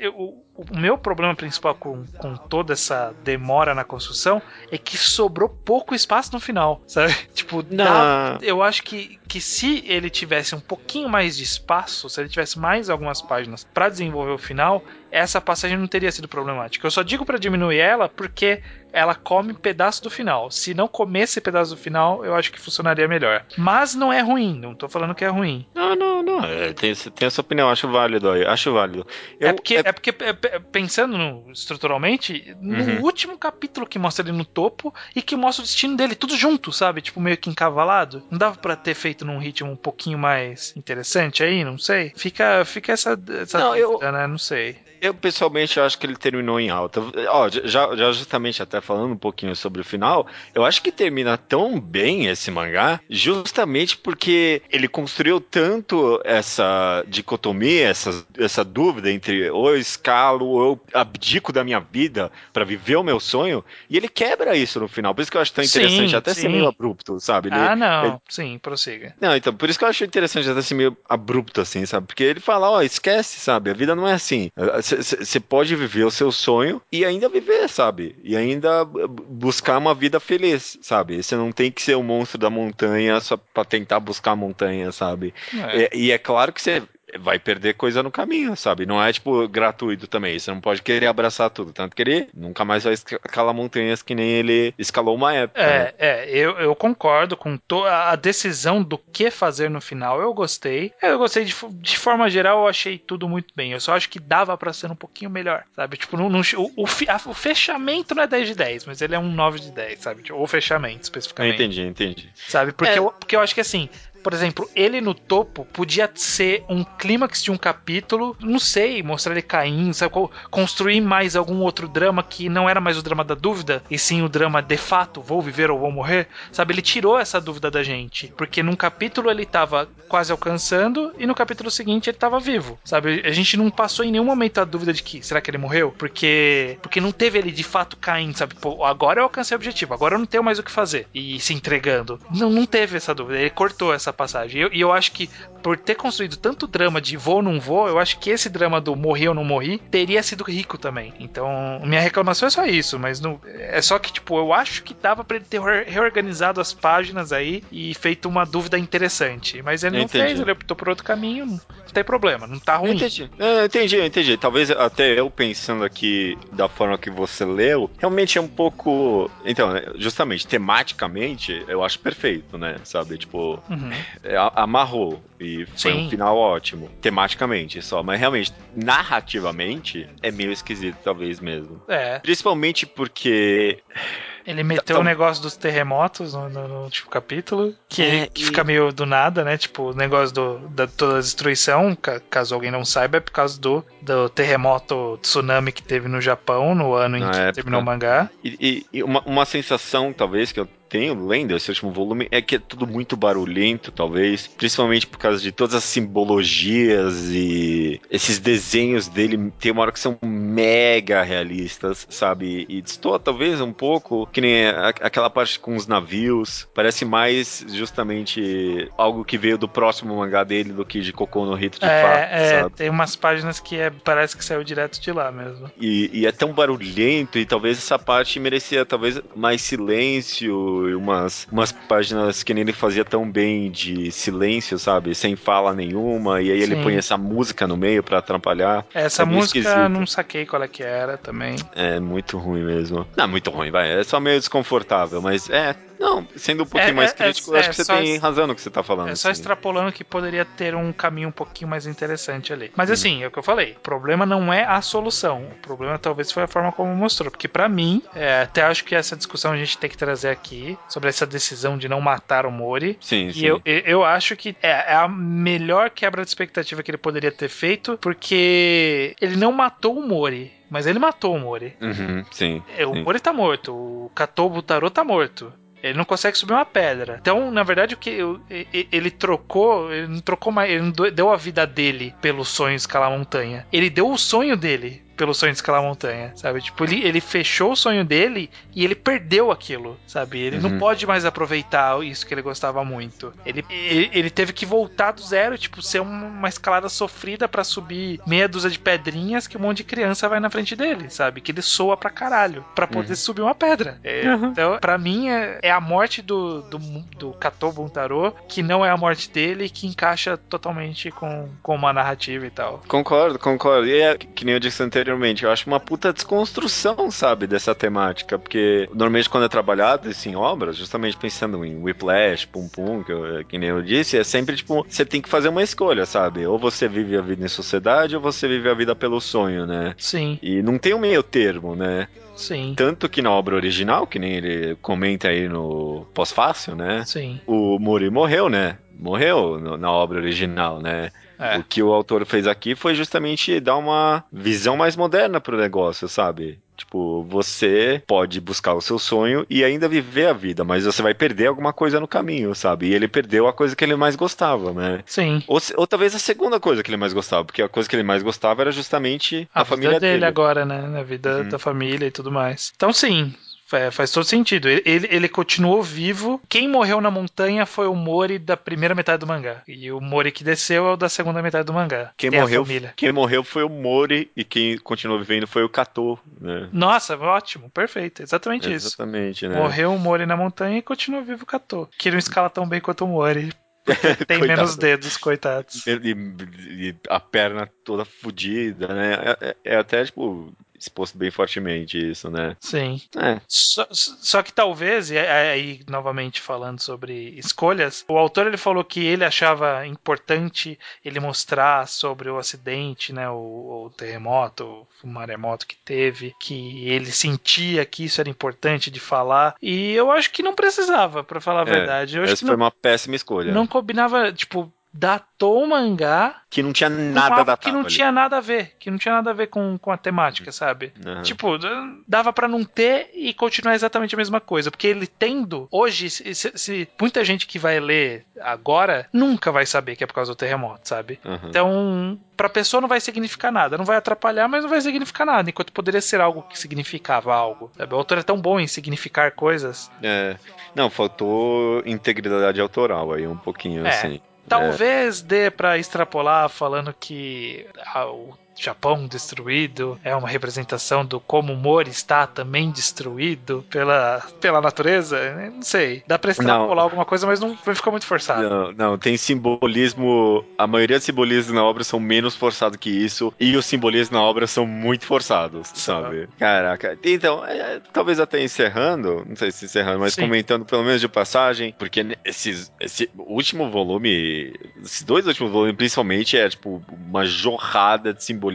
o, meu problema principal com, com toda essa demora na construção é que sobrou pouco espaço no final, sabe? Tipo, dá- eu acho que, que se ele tivesse um pouquinho mais de espaço, se ele tivesse mais algumas páginas pra desenvolver o final, essa passagem não teria sido problemática. Eu só digo pra diminuir ela porque ela come pedaço do final. Se não comesse pedaço do final, eu acho que funcionaria melhor. Mas não é ruim, não tô falando que é ruim. Não, não, não. É, tem, tem essa opinião, acho válido aí. Acho válido. Eu- é porque, é... porque é, é, pensando no- estruturalmente, no Uhum. último capítulo que mostra ele no topo e que mostra o destino dele, tudo junto, sabe? Tipo, meio que encavalado. Não dava pra ter feito num ritmo um pouquinho mais interessante aí, não sei. Fica, fica essa, essa Não, eu- dúvida, né? Não sei. Eu, pessoalmente, acho que ele terminou em alta. Ó, já, já justamente até falando um pouquinho sobre o final, eu acho que termina tão bem esse mangá, justamente porque ele construiu tanto essa dicotomia, essa, essa dúvida entre ou eu escalo ou eu abdico da minha vida pra viver o meu sonho, e ele quebra isso no final. Por isso que eu acho tão Sim, interessante, até sim. ser meio abrupto, sabe? Ele, ah, não. ele- Sim, prossiga. Não, então, por isso que eu acho interessante até ser meio abrupto, assim, sabe? Porque ele fala, ó, esquece, sabe? A vida não é assim. Você pode viver o seu sonho e ainda viver, sabe? E ainda buscar uma vida feliz, sabe? Você não tem que ser o monstro da montanha só pra tentar buscar a montanha, sabe? É. E, e é claro que você vai perder coisa no caminho, sabe? Não é, tipo, gratuito também. Você não pode querer abraçar tudo. Tanto que ele nunca mais vai escalar montanhas que nem ele escalou uma época, né? É, é, eu, eu concordo com a decisão do que fazer no final. Eu gostei. Eu gostei de, de forma geral, eu achei tudo muito bem. Eu só acho que dava pra ser um pouquinho melhor, sabe? Tipo, não, não- o, o, fi- a- o fechamento não é 10 de 10, mas ele é um 9 de 10, sabe? Tipo, o fechamento, Eu especificamente. entendi, entendi. Sabe? Porque, É. eu, porque eu acho que assim. Por exemplo, ele no topo podia ser um clímax de um capítulo, não sei, mostrar ele caindo, sabe? co- Construir mais algum outro drama que não era mais o drama da dúvida, e sim o drama de fato, vou viver ou vou morrer, sabe? Ele tirou essa dúvida da gente, porque num capítulo ele tava quase alcançando e no capítulo seguinte ele tava vivo, sabe? A gente não passou em nenhum momento a dúvida de que será que ele morreu? Porque porque não teve ele de fato caindo, sabe? Pô, agora eu alcancei o objetivo, agora eu não tenho mais o que fazer e se entregando. Não, não teve essa dúvida. Ele cortou essa passagem. E eu, e eu acho que por ter construído tanto drama de vou ou não vou, eu acho que esse drama do morri ou não morri teria sido rico também. Então, minha reclamação é só isso, mas não, é só que, tipo, eu acho que dava pra ele ter re- reorganizado as páginas aí e feito uma dúvida interessante. Mas ele Eu não entendi. fez, ele optou por outro caminho, não, tem problema, não tá ruim. entendi. É, eu entendi, eu entendi. Talvez até eu pensando aqui da forma que você leu, realmente é um pouco. Então, né, justamente, tematicamente, eu acho perfeito, né? Sabe? Tipo, Uhum. é, amarrou. E foi Sim. um final ótimo. Tematicamente só. Mas realmente, narrativamente, é meio esquisito, talvez mesmo. É, Principalmente porque. ele meteu Tá- o negócio dos terremotos no, no- no último capítulo, que, É, que e- fica meio do nada, né? Tipo, o negócio do, da toda a destruição, ca- caso alguém não saiba, é por causa do, do terremoto tsunami que teve no Japão no ano em Na que época. terminou o mangá. E, e- e uma, uma sensação, talvez, que eu tenho lendo esse último volume é que é tudo muito barulhento, talvez. Principalmente por causa de todas as simbologias e esses desenhos dele. Tem uma hora que são mega realistas, sabe? E destoa, talvez, um pouco. Que nem aquela parte com os navios. Parece mais justamente algo que veio do próximo mangá dele do que de Cocô no Hito de é, fato, é, sabe? tem umas páginas que é, parece que saiu direto de lá mesmo. E, e é tão barulhento, e talvez essa parte merecia talvez mais silêncio, e umas, umas páginas que nem ele fazia tão bem de silêncio, sabe? Sem fala nenhuma, e aí ele Sim. põe essa música no meio pra atrapalhar. Essa É música esquisito. não saquei qual é que era também. É muito ruim mesmo. Não, muito ruim, vai. É só meio desconfortável, mas é. Não, sendo um pouquinho É, mais é, crítico, é, acho é que você só tem es- razão no que você tá falando. É só assim. extrapolando que poderia ter um caminho um pouquinho mais interessante ali. Hum. Mas assim, é o que eu falei. O problema não é a solução. O problema talvez foi a forma como mostrou. Porque pra mim, é, até acho que essa discussão a gente tem que trazer aqui sobre essa decisão de não matar o Mori. Sim, sim. E eu, eu- eu acho que é, é a melhor quebra de expectativa que ele poderia ter feito, porque ele não matou o Mori, mas ele matou o Mori. Uhum, sim. É, O sim. Mori tá morto, o Katobo Taro tá morto. Ele não consegue subir uma pedra. Então, na verdade, o que eu- ele trocou, ele não trocou mais, ele não deu a vida dele pelo sonho de escalar a montanha. Ele deu o sonho dele pelo sonho de escalar a montanha, sabe? Tipo, ele, ele fechou o sonho dele e ele perdeu aquilo, sabe? Ele não Uhum. pode mais aproveitar isso que ele gostava muito. Ele, ele, ele teve que voltar do zero, tipo, ser um- uma escalada sofrida pra subir meia dúzia de pedrinhas que um monte de criança vai na frente dele, sabe? Que ele soa pra caralho, pra poder Uhum. subir uma pedra. É, Então, pra mim, é, é a morte do, do, do Kato Buntaro, que não é a morte dele, que encaixa totalmente com, com uma narrativa e tal. Concordo, concordo. E é que nem eu disse anteriormente, eu acho uma puta desconstrução, sabe, dessa temática. Porque normalmente quando é trabalhado isso em obras, justamente pensando em Whiplash, Pum Pum, que, eu- que nem eu disse, é sempre tipo, você tem que fazer uma escolha, sabe? Ou você vive a vida em sociedade, ou você vive a vida pelo sonho, né? Sim, E não tem um meio termo, né? sim, Tanto que na obra original, que nem ele comenta aí no pós-fácil, né? sim. O Mori morreu, né? morreu no, na obra original, né? É. O que o autor fez aqui foi justamente dar uma visão mais moderna pro negócio, sabe? Tipo, você pode buscar o seu sonho e ainda viver a vida, mas você vai perder alguma coisa no caminho, sabe? E ele perdeu a coisa que ele mais gostava, né? Sim. Ou, ou talvez a segunda coisa que ele mais gostava, porque a coisa que ele mais gostava era justamente a, A, família vida dele, dele. agora, né? Na vida Uhum. da família e tudo mais. Então, sim. Fa- Faz todo sentido. Ele, ele, continuou vivo. Quem morreu na montanha foi o Mori da primeira metade do mangá. E o Mori que desceu é o da segunda metade do mangá. Quem a morreu, quem morreu foi o Mori e quem continuou vivendo foi o Kato, né? Nossa, ótimo, perfeito. Exatamente isso. Exatamente, né? Morreu o Mori na montanha e continua vivo o Kato. Que não escala tão bem quanto o Mori. Tem Coitado. menos dedos, coitados. E, e- e a perna toda fodida, né? É, é- é até, tipo, exposto bem fortemente isso, né? Sim. É, Só, só que talvez, e aí novamente falando sobre escolhas, o autor ele falou que ele achava importante ele mostrar sobre o acidente, né, o, o terremoto, o maremoto que teve, que ele sentia que isso era importante de falar, e eu acho que não precisava, pra falar a É, verdade. Eu acho essa que foi não, uma péssima escolha. não combinava, tipo, datou o mangá Que não tinha nada da que não tinha nada a ver, que não tinha nada a ver com, com a temática, sabe? Uhum. Tipo, dava pra não ter e continuar exatamente a mesma coisa. Porque ele tendo. Hoje, se, se- se muita gente que vai ler agora nunca vai saber que é por causa do terremoto, sabe? Uhum. Então, pra pessoa não vai significar nada. Não vai atrapalhar, mas não vai significar nada. Enquanto poderia ser algo que significava algo. Sabe? O autor é tão bom em significar coisas. É. Não, faltou integridade autoral aí, um pouquinho É. assim. Talvez dê pra extrapolar falando que ah, o Japão destruído é uma representação do como o Mori está também destruído pela, pela natureza. Eu Não sei. Dá pra extrapolar alguma coisa, mas não vai ficar muito forçado. Não, não, tem simbolismo. A maioria dos simbolismos na obra são menos forçados que isso, e os simbolismos na obra são muito forçados, sabe? Caraca. Então, é, talvez até encerrando, não sei se encerrando, mas Sim. comentando pelo menos de passagem, porque esses, esse último volume, esses dois últimos volumes, principalmente, é tipo uma jorrada de simbolismo,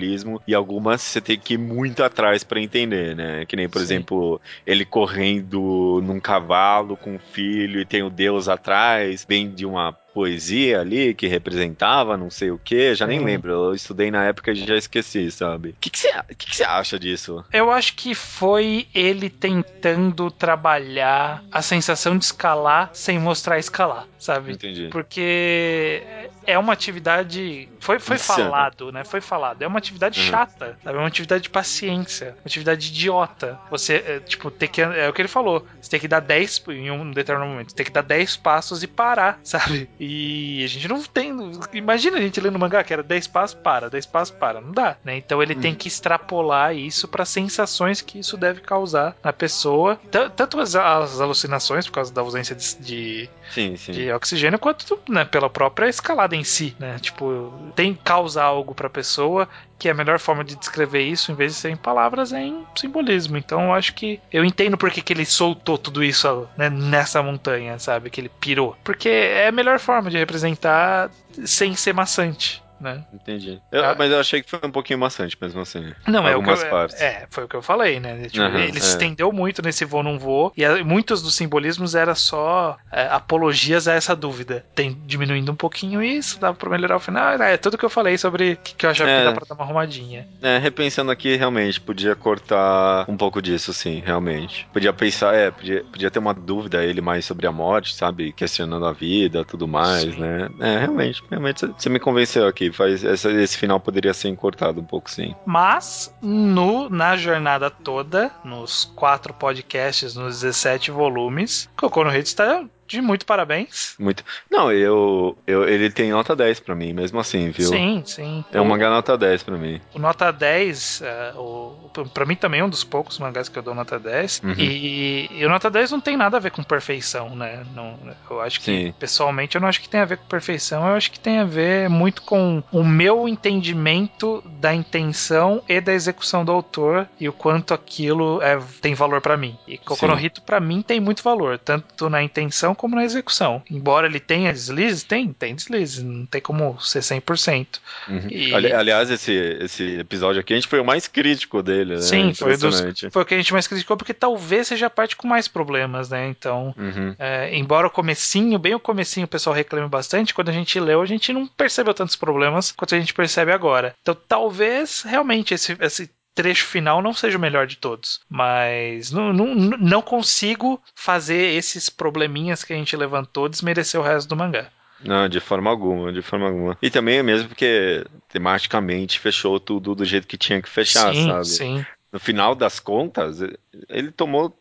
e algumas você tem que ir muito atrás pra entender, né? Que nem, por Sim. exemplo, ele correndo num cavalo com um filho e tem o Deus atrás, bem de uma poesia ali que representava não sei o que, já nem Sim. lembro. Eu estudei na época e já esqueci, sabe? O que que você que que você acha disso? Eu acho que foi ele tentando trabalhar a sensação de escalar sem mostrar escalar, sabe? Entendi. Porque é uma atividade. Foi, foi Insana. falado, né? Foi falado. É uma atividade Uhum. chata, sabe? É uma atividade de paciência. Uma atividade idiota. Você, é, tipo, ter que. É o que ele falou. Você tem que dar 10 em um determinado momento. Você tem que dar 10 passos e parar, sabe? E a gente não tem. Imagina a gente lendo mangá que era 10 passos, para, 10 passos, para. Não dá, né? Então ele tem que extrapolar isso para sensações que isso deve causar na pessoa. Tanto as, as alucinações, por causa da ausência de- de, Sim, sim. de oxigênio quanto né, pela própria escalada em si, né? Tipo, tem que causar algo pra pessoa que a melhor forma de descrever isso, em vez de ser em palavras, é em simbolismo. Então eu acho que eu entendo por que, que ele soltou tudo isso né, nessa montanha, sabe? Que ele pirou. Porque é a melhor forma de representar sem ser maçante. Né? Entendi. Eu- Ah. Mas eu achei que foi um pouquinho maçante mesmo assim. Não, é o que eu, partes. é, foi o que eu falei, né? Tipo, Aham, ele é. se estendeu muito nesse vou não vou e a- muitos dos simbolismos era só é, apologias a essa dúvida. Tem diminuindo um pouquinho isso, dava pra melhorar o final. É tudo que eu falei sobre que, que eu achava É. que dá pra dar uma arrumadinha. É, repensando aqui, realmente, podia cortar um pouco disso, sim, realmente. Podia pensar, é, podia, podia ter uma dúvida ele mais sobre a morte, sabe? Questionando a vida, tudo mais, Sim. né? É, realmente, realmente, você me convenceu aqui. Faz, essa- esse final poderia ser encurtado um pouco, sim. Mas no, na jornada toda, nos quatro podcasts, nos 17 volumes, Cocô no Hits está de muito parabéns. Muito. Não, eu, eu. Ele tem nota 10 pra mim, mesmo assim, viu? Sim, sim. É um mangá nota 10 pra mim. O nota 10, é, o, pra mim também é um dos poucos mangás que eu dou nota 10. Uhum. E, e o nota 10 não tem nada a ver com perfeição, né? Não, eu acho que, Sim. pessoalmente, eu não acho que tem a ver com perfeição. Eu acho que tem a ver muito com o meu entendimento da intenção e da execução do autor e o quanto aquilo é, tem valor pra mim. E Kokoro Sim. Hito, pra mim, tem muito valor, tanto na intenção como na execução. Embora ele tenha deslizes, tem, tem deslizes, não tem como ser 100%. Uhum. E... Ali, aliás, esse, esse episódio aqui a gente foi o mais crítico dele, né? Sim, foi, dos, foi o que a gente mais criticou, porque talvez seja a parte com mais problemas, né? Então, uhum. é, embora o comecinho, bem o comecinho, o pessoal reclame bastante, quando a gente leu, a gente não percebeu tantos problemas quanto a gente percebe agora. Então, talvez realmente esse, esse trecho final não seja o melhor de todos. Mas não, não, não consigo fazer esses probleminhas que a gente levantou desmerecer o resto do mangá. Não, de forma alguma, de forma alguma. E também é mesmo porque tematicamente fechou tudo do jeito que tinha que fechar, sim, sabe? Sim. No final das contas, ele tomou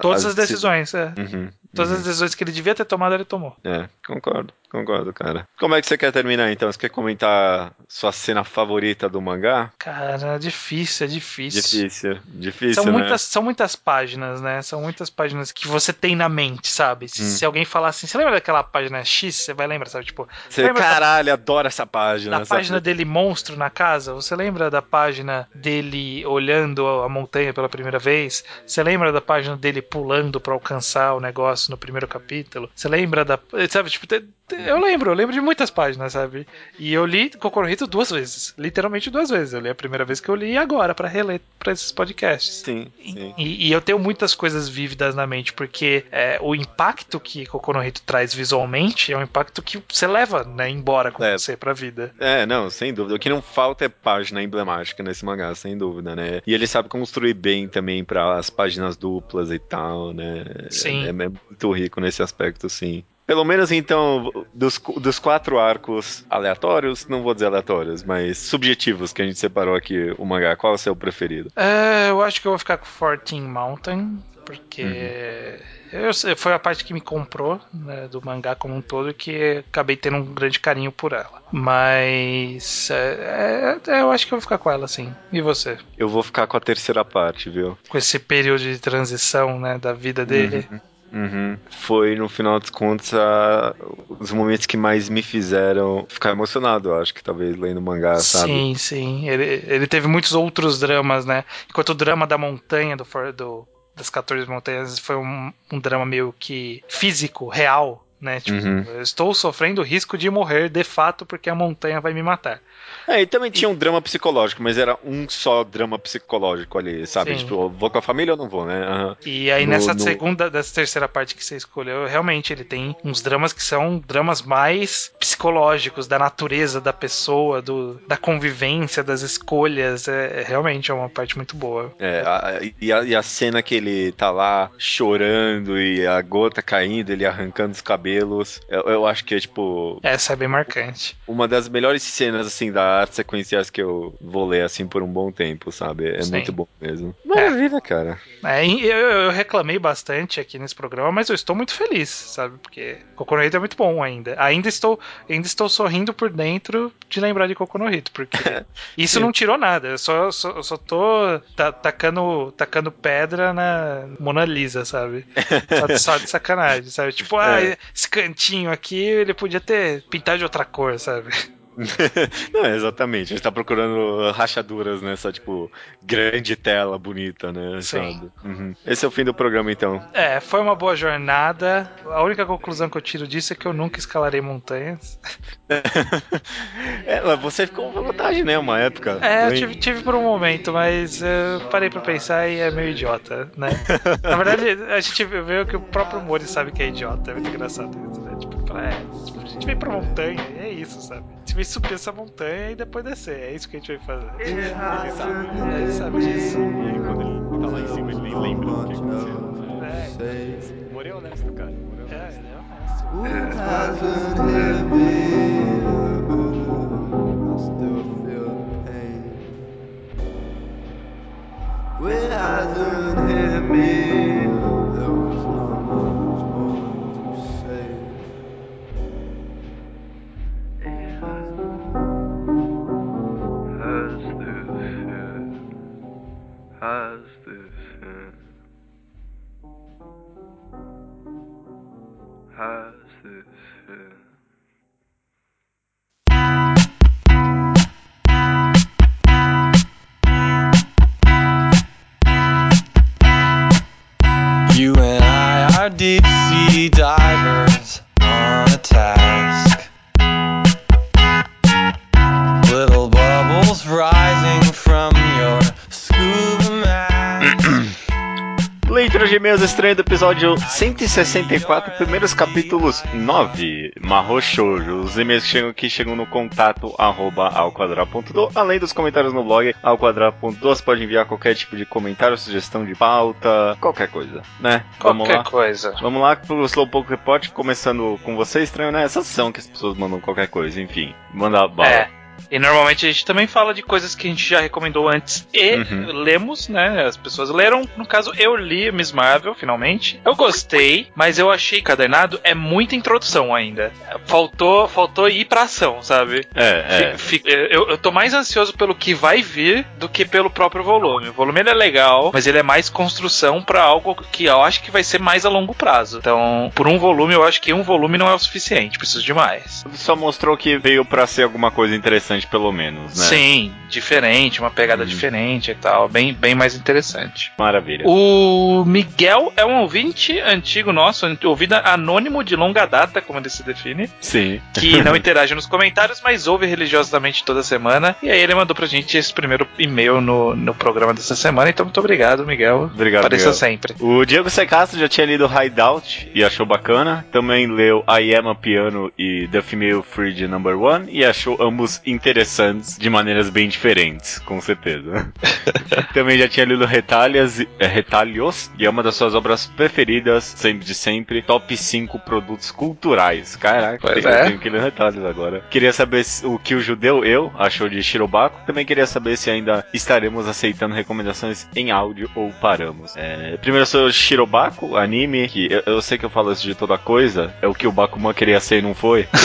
todas as, as decisões, é. Uhum, Todas uhum. as decisões que ele devia ter tomado, ele tomou. É, concordo, concordo, cara. Como é que você quer terminar então? Você quer comentar sua cena favorita do mangá? Cara, difícil, é difícil. Difícil, difícil. São, né? muitas, são muitas páginas, né? São muitas páginas que você tem na mente, sabe? Se, hum. se alguém falar assim, você lembra daquela página X? Você vai lembrar, sabe? Tipo, você, caralho, da, adora essa página. Da página dele monstro na casa? Você lembra da página dele olhando a montanha pela primeira vez? Você lembra da página dele pulando para alcançar o negócio no primeiro capítulo. Você lembra da. Sabe, tipo, eu lembro, eu lembro de muitas páginas, sabe? E eu li Kokoro Hito duas vezes. Literalmente duas vezes. Eu li a primeira vez que eu li e agora, para reler para esses podcasts. Sim. sim. E, e, eu tenho muitas coisas vívidas na mente, porque é, o impacto que Kokoro Hito traz visualmente é um impacto que você leva, né, embora com é. você pra vida. É, não, sem dúvida. O que não falta é página emblemática nesse mangá, sem dúvida, né? E ele sabe construir bem também para as páginas duplas e tal, né? Sim. É, é muito rico nesse aspecto, sim. Pelo menos então, dos, dos quatro arcos aleatórios, não vou dizer aleatórios, mas subjetivos que a gente separou aqui, o mangá, qual é o seu preferido? É, eu acho que eu vou ficar com 14 Mountain, porque uhum. eu, foi a parte que me comprou né, do mangá como um todo que acabei tendo um grande carinho por ela. Mas é, é, eu acho que eu vou ficar com ela, sim. E você? Eu vou ficar com a terceira parte, viu? Com esse período de transição né, da vida dele. Uhum. Uhum. Foi, no final dos contos, a, os momentos que mais me fizeram ficar emocionado, acho que talvez lendo mangá, sabe? Sim, sim. Ele, ele teve muitos outros dramas, né? Enquanto o drama da montanha, do, do das 14 montanhas, foi um, um drama meio que físico, real, né? Tipo, uhum. eu estou sofrendo o risco de morrer de fato porque a montanha vai me matar. É, e também tinha um drama psicológico, mas era um só drama psicológico ali, sabe? Sim. Tipo, vou com a família ou não vou, né? Uhum. E aí no, nessa no... segunda, dessa terceira parte que você escolheu, realmente ele tem uns dramas que são dramas mais psicológicos, da natureza da pessoa, do, da convivência, das escolhas. É, é realmente é uma parte muito boa. É, a, e, a, e a cena que ele tá lá chorando e a gota caindo, ele arrancando os cabelos, eu, eu acho que é tipo. Essa é bem marcante. Uma das melhores cenas, assim, da artes sequenciais que eu vou ler assim por um bom tempo, sabe? É Sim. muito bom mesmo. Maravilha, é. cara. É, eu, eu, reclamei bastante aqui nesse programa, mas eu estou muito feliz, sabe? Porque Coconorito é muito bom ainda. Ainda estou, ainda estou sorrindo por dentro de lembrar de Coconorito, porque isso não tirou nada. Eu só, só, eu só tô tacando, tacando pedra na Mona Lisa, sabe? Só de, só de sacanagem, sabe? Tipo, ah, é. esse cantinho aqui ele podia ter pintado de outra cor, sabe? Não, exatamente. A gente tá procurando rachaduras nessa, tipo, grande tela bonita, né? Sim. Uhum. Esse é o fim do programa, então. É, foi uma boa jornada. A única conclusão que eu tiro disso é que eu nunca escalarei montanhas. é, você ficou com vontade, né? Uma época. É, eu tive, tive por um momento, mas eu parei pra pensar e é meio idiota, né? Na verdade, a gente vê que o próprio Mori sabe que é idiota. É muito engraçado isso, né? Tipo, pra, é, tipo, a gente vem pra montanha, é isso, sabe? A vem subir essa montanha e depois descer. É isso que a gente vai fazer. Ele sabe, ele sabe disso. E quando ele tá lá em cima, ele nem lembra o que aconteceu. É. Morei honesto, cara. Morei é, honesto. É, ele é It hasn't hit me. Has this hit? Has this hit? You and I are deep sea divers e-mails estranhos do episódio 164, primeiros capítulos 9, Marro Shoujo. Os e-mails que chegam aqui chegam no contato arroba alquadrado.do, além dos comentários no blog alquadrado.do, você pode enviar qualquer tipo de comentário, sugestão de pauta, qualquer coisa, né? Qualquer coisa. Vamos lá pro Slowpoke Report, começando com você, estranho, né? Essa sessão que as pessoas mandam qualquer coisa, enfim. Manda bala. É. E normalmente a gente também fala de coisas que a gente já recomendou antes e Uhum. lemos, né? As pessoas leram. No caso, eu li Miss Marvel, finalmente. Eu gostei, mas eu achei cadernado é muita introdução ainda. Faltou, faltou ir pra ação, sabe? É, é. Eu, eu tô mais ansioso pelo que vai vir do que pelo próprio volume. O volume ele é legal, mas ele é mais construção pra algo que eu acho que vai ser mais a longo prazo. Então, por um volume, eu acho que um volume não é o suficiente, preciso de mais. Só mostrou que veio pra ser alguma coisa interessante, pelo menos, né? Sim, diferente, uma pegada Hum. diferente e tal, bem, bem mais interessante. Maravilha. O Miguel é um ouvinte antigo nosso, ouvida anônimo de longa data, como ele se define, Sim. que não interage nos comentários, mas ouve religiosamente toda semana. E aí ele mandou pra gente esse primeiro e-mail no, no programa dessa semana. Então, muito obrigado, Miguel. Obrigado, Apareça Miguel. sempre. O Diego Secastro já tinha lido Hideout e achou bacana. Também leu I Am a Piano e The Female Freed Number One e achou ambos interessantes de maneiras bem diferentes, com certeza. Também já tinha lido Retalhas, é, Retalhos e é uma das suas obras preferidas, sempre de sempre, top 5 produtos culturais. Caraca, Pois eu é. tenho que ler Retalhos agora. Queria saber o que o judeu eu achou de Shirobako. Também queria saber se ainda estaremos aceitando recomendações em áudio ou paramos. É, primeiro sobre Shirobako, anime, que eu, eu sei que eu falo isso de toda coisa, é o que o Bakuman queria ser e não foi.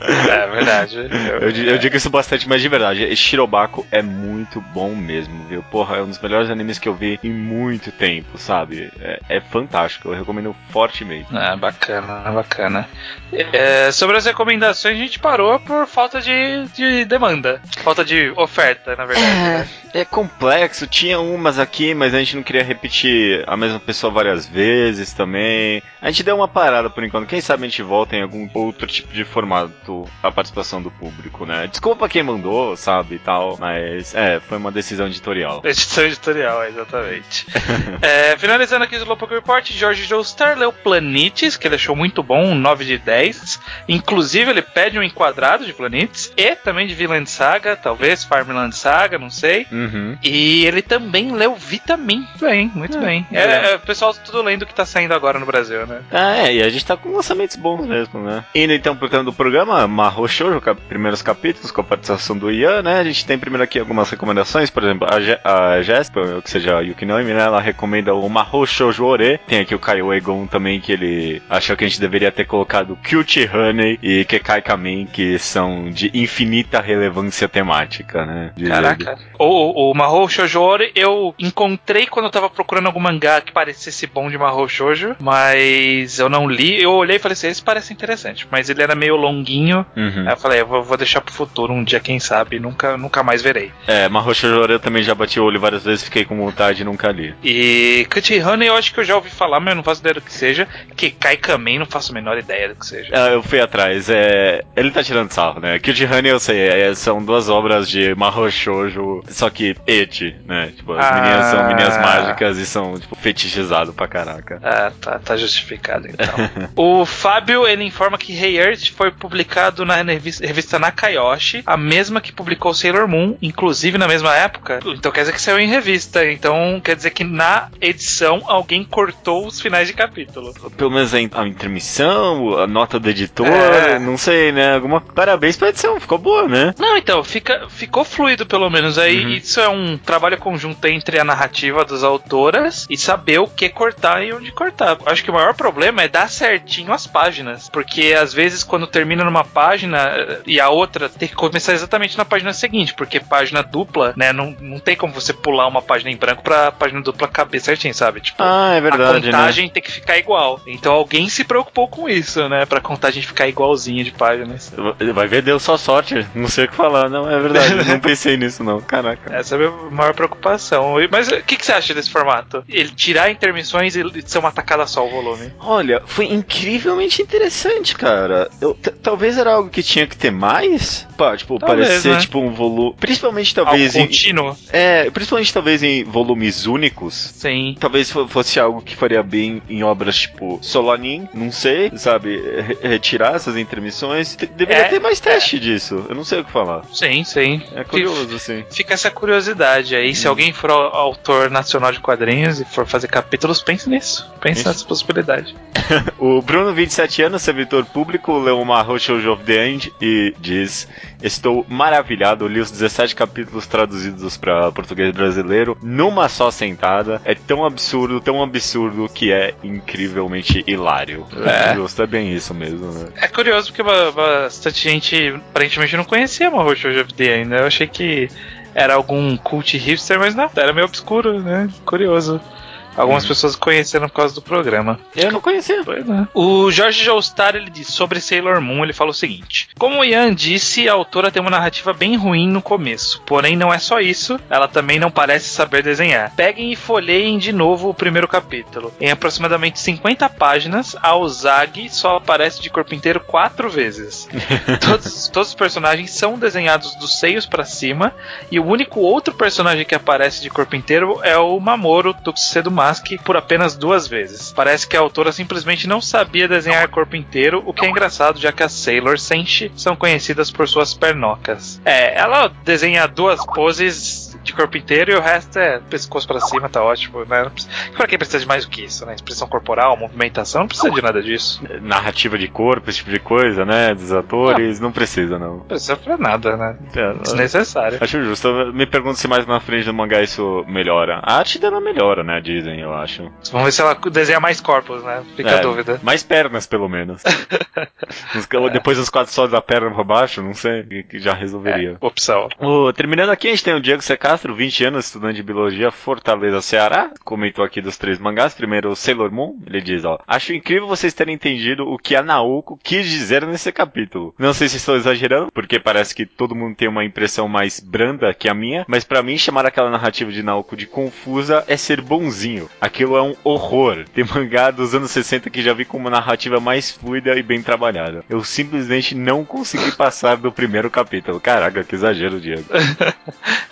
É verdade. Eu, di- eu digo isso bastante, mas de verdade, Shirobako é muito bom mesmo, viu? Porra, é um dos melhores animes que eu vi em muito tempo, sabe? É, é fantástico, eu recomendo fortemente. Ah, bacana, bacana. É, sobre as recomendações, a gente parou por falta de, de demanda. Falta de oferta, na verdade. né? É complexo, tinha umas aqui, mas a gente não queria repetir a mesma pessoa várias vezes também. A gente deu uma parada por enquanto. Quem sabe a gente volta em algum outro tipo de formato a participação do público, né? Desculpa quem mandou, sabe, e tal, mas é, foi uma decisão editorial. Edição editorial, exatamente. É, finalizando aqui o Slowpoke Report, George Joestar leu Planetes, que ele achou muito bom, um 9 de 10. Inclusive, ele pede um enquadrado de Planetes e também de Vinland Saga, talvez Farmland Saga, não sei. Uhum. E ele também leu Vitamin. Bem, muito É, bem. É, é, o pessoal tudo lendo o que tá saindo agora no Brasil, né? Ah, é, e a gente tá com lançamentos bons mesmo, né? Indo então pro canto do programa, Marro Shoujo, cap primeiros capítulos, com a participação do Ian, né? A gente tem primeiro aqui algumas recomendações, por exemplo, a, Je a Jéssica, ou que seja a Yukinomi, né? Ela recomenda o Marro Shoujo Ore. Tem aqui o Kaio Egon também, que ele achou que a gente deveria ter colocado Kyuchi Honey e Kekai Kamen, que são de infinita relevância temática, né? Ele. Caraca. O, o, o Mahou Shoujo eu encontrei quando eu tava procurando algum mangá que parecesse bom de Mahou Shoujo, mas eu não li. Eu olhei e falei assim, esse parece interessante, mas ele era meio longuinho. Uhum. Aí eu falei, eu vou, vou deixar pro futuro, um dia quem sabe, nunca, nunca mais verei. É, Marro Shoujo Ore eu também já bati o olho várias vezes, fiquei com vontade e nunca li. E Cut Honey eu acho que eu já ouvi falar, mas eu não faço ideia do que seja. Que Kai Kamen não faço a menor ideia do que seja. Ah, eu fui atrás. É... Ele tá tirando sarro, né? Kyuji Honey eu sei, é, são duas obras de Mahou Shoujo, só que eti, né? Tipo, as Ah. meninas são meninas mágicas e são, tipo, fetichizado pra caraca. Ah, tá, tá justificado então. o Fábio, ele informa que Hey Earth foi publicado na revista, revista Nakayoshi, a mesma que publicou Sailor Moon, inclusive na mesma época. Então quer dizer que saiu em revista. Então quer dizer que na edição alguém cortou os finais de capítulo. Pelo menos a, in- a intermissão, a nota do editor, É. não sei, né? Alguma... Parabéns pra edição, ficou boa, né? Não, então, fica, ficou fluido pelo menos. Aí Uhum. isso é um trabalho conjunto entre a narrativa das autoras e saber o que cortar e onde cortar. Acho que o maior problema é dar certinho as páginas. Porque às vezes quando termina numa página eh, e a outra tem que começar exatamente na página seguinte. Porque página dupla, né? Não, não tem como você pular uma página em branco pra página dupla caber certinho, sabe? Tipo. Ah, é a verdade, né? contagem tem que ficar igual. Então alguém se preocupou com isso, né? Pra contagem ficar igualzinha de páginas. Vai ver, deu só sorte. Não sei o que falar, não, é verdade. não pensei nisso, não. Caraca. Essa é a minha maior preocupação. Mas o que, que você acha desse formato? Ele tirar intermissões e ser uma tacada só o volume. Olha, foi incrivelmente interessante, cara. Eu, talvez era algo que tinha que ter mais. Pá, tipo, Talvez, parecer né? Tipo um volume. Principalmente Algo talvez em. contínuo. É, principalmente talvez em volumes únicos. Sim. Talvez fo- fosse algo que faria bem em obras tipo Solanin, não sei, sabe? Re- Retirar essas intermissões. Te- Deveria É, ter mais teste disso. Eu não sei o que falar. Sim, sim. É curioso, assim. Fica essa curiosidade aí. Se alguém for au- autor nacional de quadrinhos e for fazer capítulos, pense nisso. Pense Isso. nessa possibilidade. O Bruno, 27 anos, servidor público, leu uma Shoujo of the End e diz: Estou maravilhado, li os 17 capítulos traduzidos para português brasileiro numa só sentada. É tão absurdo, tão absurdo que é incrivelmente hilário. É. Justo, é bem isso mesmo, né? É curioso porque ba- bastante gente aparentemente não conhecia Mahou Shoujo End, né? Eu achei que era algum cult hipster, mas não, era meio obscuro, né? Curioso. Algumas pessoas conheceram por causa do programa. Eu não conhecia. Pois é. O Jorge Joestar, ele diz sobre Sailor Moon, ele fala o seguinte: Como o Ian disse, a autora tem uma narrativa bem ruim no começo. Porém, não é só isso, ela também não parece saber desenhar. Peguem e folheiem de novo o primeiro capítulo. Em aproximadamente 50 páginas, a Ozagi só aparece de corpo inteiro quatro vezes. todos, todos os personagens são desenhados dos seios pra cima, e o único outro personagem que aparece de corpo inteiro é o Mamoru Tuxedo Por apenas duas vezes. Parece que a autora simplesmente não sabia desenhar corpo inteiro, o que é engraçado, já que as Sailor Senshi são conhecidas por suas pernocas. É, ela desenha duas poses de corpo inteiro e o resto é pescoço pra cima, tá ótimo, né? Pra quem precisa de mais do que isso, né? Expressão corporal, movimentação, não precisa de nada disso. Narrativa de corpo, esse tipo de coisa, né? Dos atores, não precisa, não. Não precisa pra nada, né? É, Desnecessário. Acho justo. Eu Me pergunto se mais na frente do mangá isso melhora. A arte dela melhora, né? Dizem, eu acho. Vamos ver se ela desenha mais corpos, né? Fica É, a dúvida. Mais pernas, pelo menos. Depois dos quatro sólidos da perna pra baixo, não sei, já resolveria. Opção. O- terminando aqui, a gente tem o Diego C. Castro, 20 anos, estudante de biologia, Fortaleza, Ceará. Comentou aqui dos três mangás. Primeiro, Sailor Moon. Ele diz, ó. Acho incrível vocês terem entendido o que a Naoko quis dizer nesse capítulo. Não sei se estou exagerando, porque parece que todo mundo tem uma impressão mais branda que a minha, mas pra mim, chamar aquela narrativa de Naoko de confusa é ser bonzinho. Aquilo é um horror. Tem mangá dos anos 60 que já vi com uma narrativa mais fluida e bem trabalhada. Eu simplesmente não consegui passar do primeiro capítulo. Caraca, que exagero, Diego.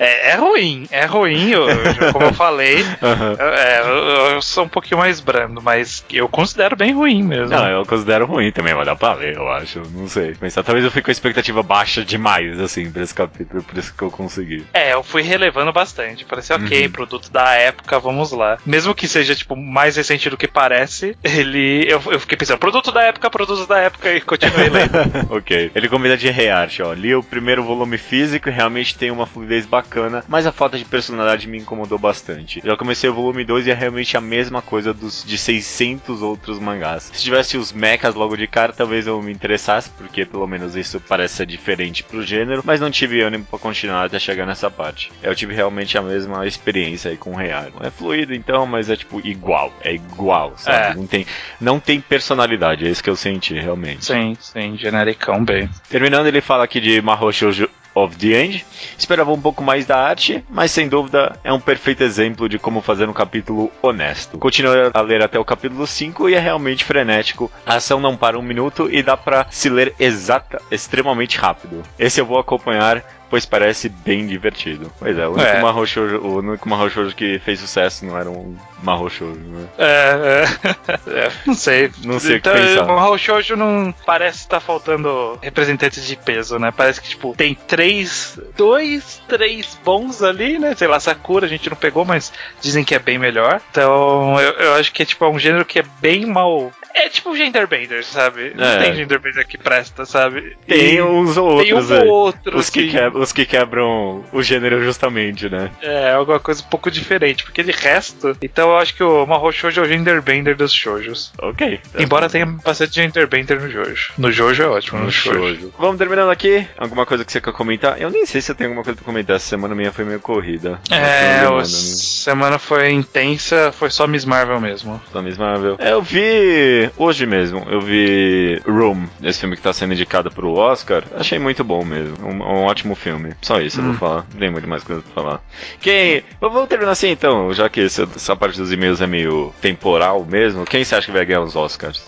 É, é ruim, é ruim, eu- como eu falei. Aham. é, eu, eu sou um pouquinho mais brando, mas eu considero bem ruim mesmo. Não, eu considero ruim também, mas dá pra ler, eu acho. Não sei. Pensar, talvez eu fique com a expectativa baixa demais, assim, pra esse capítulo, por isso que eu consegui. É, eu fui relevando bastante. Parecia ok, Uhum. produto da época, vamos lá. Mesmo que seja, tipo, mais recente do que parece, ele. Eu, eu fiquei pensando, produto da época, produto da época, e continuei lendo. ok. Ele convida de rearte, ó. Li o primeiro volume físico e realmente tem uma fluidez bacana, mas a falta de personalidade me incomodou bastante. Já comecei o volume 2 e é realmente a mesma coisa dos de 600 outros mangás. Se tivesse os mechas logo de cara, talvez eu me interessasse, porque pelo menos isso parece ser diferente pro gênero, mas não tive ânimo pra continuar até chegar nessa parte. Eu tive realmente a mesma experiência aí com o Real. É fluido então, mas é tipo igual. É igual, sabe? É. Não, tem, não tem personalidade, é isso que eu senti realmente. sim, sim, genericão bem. Terminando, ele fala aqui de Mahou Shoujo of the End. Esperava um pouco mais da arte, mas sem dúvida é um perfeito exemplo de como fazer um capítulo honesto. Continua a ler até o capítulo 5 e é realmente frenético. A ação não para um minuto e dá pra se ler exata, extremamente rápido. Esse eu vou acompanhar. Pois parece bem divertido. Pois é, o único, É. Mahou Shoujo, o único Mahou Shoujo que fez sucesso não era um Mahou Shoujo, né? É, é, é, não sei. Não sei o que Então, pensar. O Mahou Shoujo não parece estar faltando representantes de peso, né? Parece que, tipo, tem três, dois, três bons ali, né? Sei lá, Sakura a gente não pegou, mas dizem que é bem melhor. Então, eu, eu acho que é, tipo, é um gênero que é bem mal... É tipo Genderbender, sabe? Não É. tem Genderbender que presta, sabe? Tem E uns ou tem um outros aí. ou outro, Os que, assim. quebram, os que quebram o gênero justamente, né? É, alguma coisa um pouco diferente, porque de resto... Então eu acho que o Mahou Shoujo é o Genderbender dos shoujos. Ok. Embora tenha bastante Genderbender no Jojo. No Jojo é ótimo, no, No Shoujo. shoujo. Vamos terminando aqui. Alguma coisa que você quer comentar? Eu nem sei se eu tenho alguma coisa pra comentar. Essa semana minha foi meio corrida. É, Semana, a semana foi intensa, foi só Miss Marvel mesmo. Da Miss Marvel. É, eu vi hoje mesmo. Eu vi Room, esse filme que tá sendo indicado pro Oscar. Achei muito bom mesmo. Um, um ótimo filme. Só isso eu Hum. vou falar. Não tem muito mais coisa pra falar. Quem. Vamos terminar assim então, já que esse- essa parte dos e-mails é meio temporal mesmo. Quem você acha que vai ganhar os Oscars?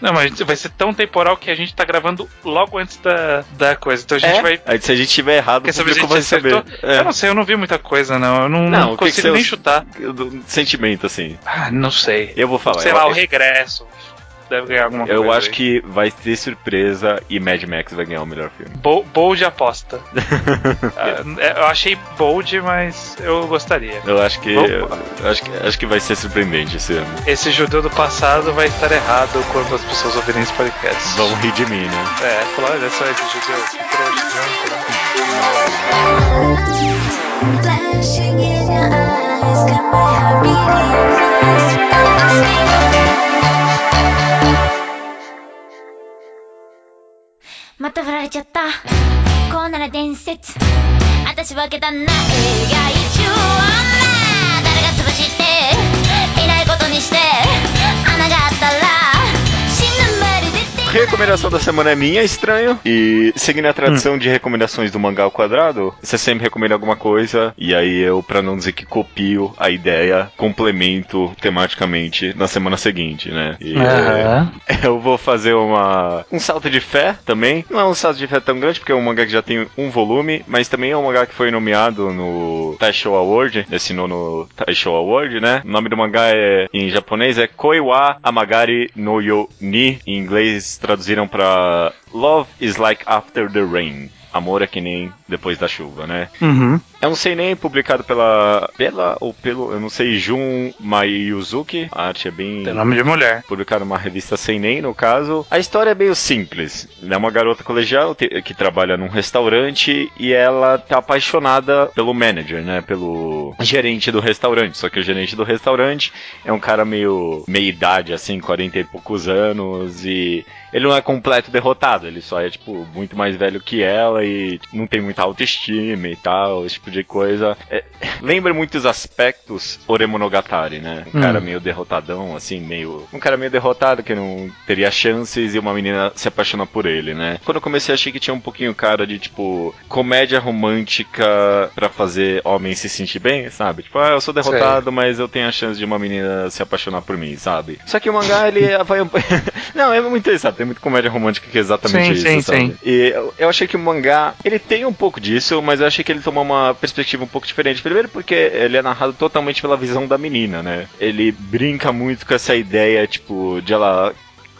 Não, mas vai ser tão temporal que a gente tá gravando logo antes da, da coisa. Então a gente É? vai. Aí, se a gente tiver errado, Quer o saber gente vai saber. É. Eu não sei, eu não vi muita coisa, não. Eu não, Não, não o que que consigo nem chutar. Sentimento, assim. Ah, não sei. Eu vou falar. sei eu, lá, o regresso. Deve ganhar alguma eu coisa. acho aí. que vai ter surpresa e Mad Max vai ganhar o melhor filme. Bo- Bold aposta. Ah, é, eu achei bold, mas eu gostaria. Eu acho que. Eu acho que, acho que vai ser surpreendente esse ano. Esse judeu do passado vai estar errado quando as pessoas ouvirem esse podcast. Vão rir de mim, né? É, falar, olha só esse judeu, que trouxa, né? Flashing in your eyes, got my heart beating また振られちゃった。こうなら伝説。私はけたな映画一応女誰が潰していないことにして穴があったら Recomendação da semana é minha, estranho. E seguindo a tradição de recomendações do mangá ao quadrado, você sempre recomenda alguma coisa. E aí eu, pra não dizer que copio a ideia, complemento tematicamente na semana seguinte, né? E, Aham. Eu vou fazer uma um salto de fé também. Não é um salto de fé tão grande, porque é um mangá que já tem um volume, mas também é um mangá que foi nomeado no Taisho Award, nesse nono Taisho Award, né? O nome do mangá é, em japonês é Koiwa Amagari no Yo Ni. Em inglês traduziram pra Love is like after the rain. Amor é que nem depois da chuva, né? Uhum. É um seinen publicado pela pela ou pelo, eu não sei, Jun Mayuzuki. A arte é bem Tem nome de mulher. publicado numa revista seinen, no caso. A história é meio simples. É uma garota colegial que trabalha num restaurante e ela tá apaixonada pelo manager, né? Pelo gerente do restaurante. Só que o gerente do restaurante é um cara meio meia idade, assim, 40 e poucos anos e ele não é completo derrotado, ele só é, tipo, muito mais velho que ela e não tem muita autoestima e tal, esse tipo de coisa. É, lembra muitos aspectos Oremonogatari, né? Um Hum. cara meio derrotadão, assim, meio. Um cara meio derrotado que não teria chances e uma menina se apaixona por ele, né? Quando eu comecei, achei que tinha um pouquinho cara de, tipo, comédia romântica pra fazer homem se sentir bem, sabe? Tipo, ah, eu sou derrotado, mas eu tenho a chance de uma menina se apaixonar por mim, sabe? Só que o mangá, ele vai. não, é muito interessante, tem muito comédia romântica que é exatamente Sim, isso, sim, sabe? sim. E eu, eu achei que o mangá, ele tem um pouco disso, mas eu achei que ele tomou uma perspectiva um pouco diferente. Primeiro porque ele é narrado totalmente pela visão da menina, né? Ele brinca muito com essa ideia, tipo, de ela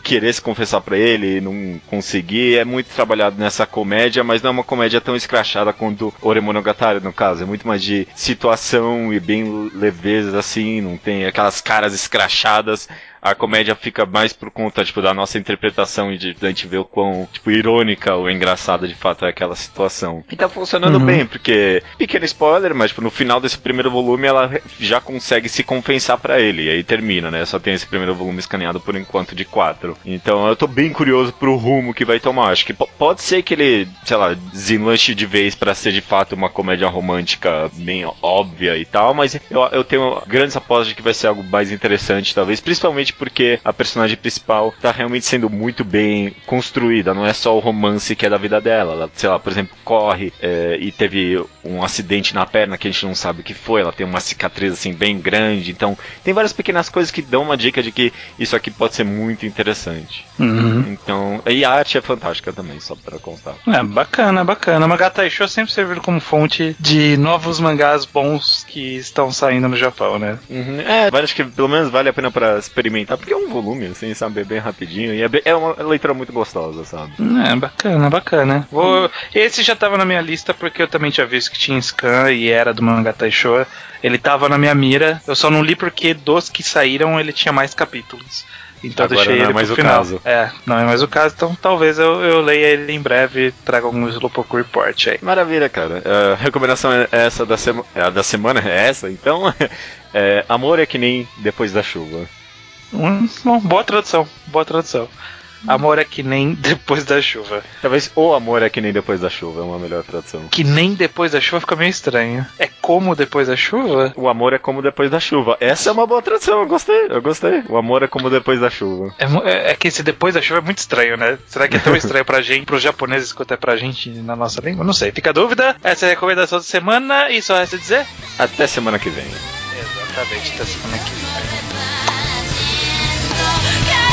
querer se confessar pra ele e não conseguir. É muito trabalhado nessa comédia, mas não é uma comédia tão escrachada quanto Oremonogatari, no caso. É muito mais de situação e bem leveza, assim, não tem aquelas caras escrachadas. A comédia fica mais por conta, tipo, da nossa interpretação e de a gente ver o quão, tipo, irônica ou engraçada de fato é aquela situação. E tá funcionando Uhum. bem, porque, pequeno spoiler, mas tipo, no final desse primeiro volume ela já consegue se compensar pra ele, e aí termina, né? Só tem esse primeiro volume escaneado por enquanto de quatro. Então eu tô bem curioso pro rumo que vai tomar. Acho que po- pode ser que ele, sei lá, desenlanche de vez pra ser de fato uma comédia romântica bem óbvia e tal, mas eu, eu tenho grandes apostas de que vai ser algo mais interessante, talvez, principalmente porque a personagem principal tá realmente sendo muito bem construída, não é só o romance que é da vida dela. Ela, sei lá, por exemplo, corre é, e teve um acidente na perna que a gente não sabe o que foi, ela tem uma cicatriz assim bem grande, então tem várias pequenas coisas que dão uma dica de que isso aqui pode ser muito interessante. Uhum. Então, e a arte é fantástica também, só pra constar. É, bacana, bacana. O Mangá Taisho sempre serviu como fonte de novos mangás bons que estão saindo no Japão, né? Uhum. É, acho que pelo menos vale a pena pra experimentar, porque é um volume, assim, sabe, é bem rapidinho, e é, bem- é uma leitura muito gostosa, sabe? É, bacana, bacana. Vou... Esse já tava na minha lista porque eu também tinha visto que tinha scan e era do Mangá Taisho. Ele tava na minha mira. Eu só não li porque dos que saíram ele tinha mais capítulos. Então eu Agora deixei não é ele mais pro o final. caso. É, não é mais o caso, então talvez eu, eu leia ele em breve e traga algum Slowpoke Report aí. Maravilha, cara. A recomendação é essa da, sema a da semana, é essa, então. É, amor é que nem depois da chuva. Hum, bom, boa tradução, boa tradução. Amor é que nem depois da chuva. Talvez o amor é que nem depois da chuva, é uma melhor tradução. Que nem depois da chuva fica meio estranho. É como depois da chuva? O amor é como depois da chuva. Essa é uma boa tradução, eu gostei, eu gostei. O amor é como depois da chuva. É, é- é que esse depois da chuva é muito estranho, né? Será que é tão estranho pra gente, pros japoneses, quanto é pra gente na nossa língua? Não sei. Fica a dúvida. Essa é a recomendação da semana e só resta dizer. Até semana que vem. Exatamente, até semana que vem. girl.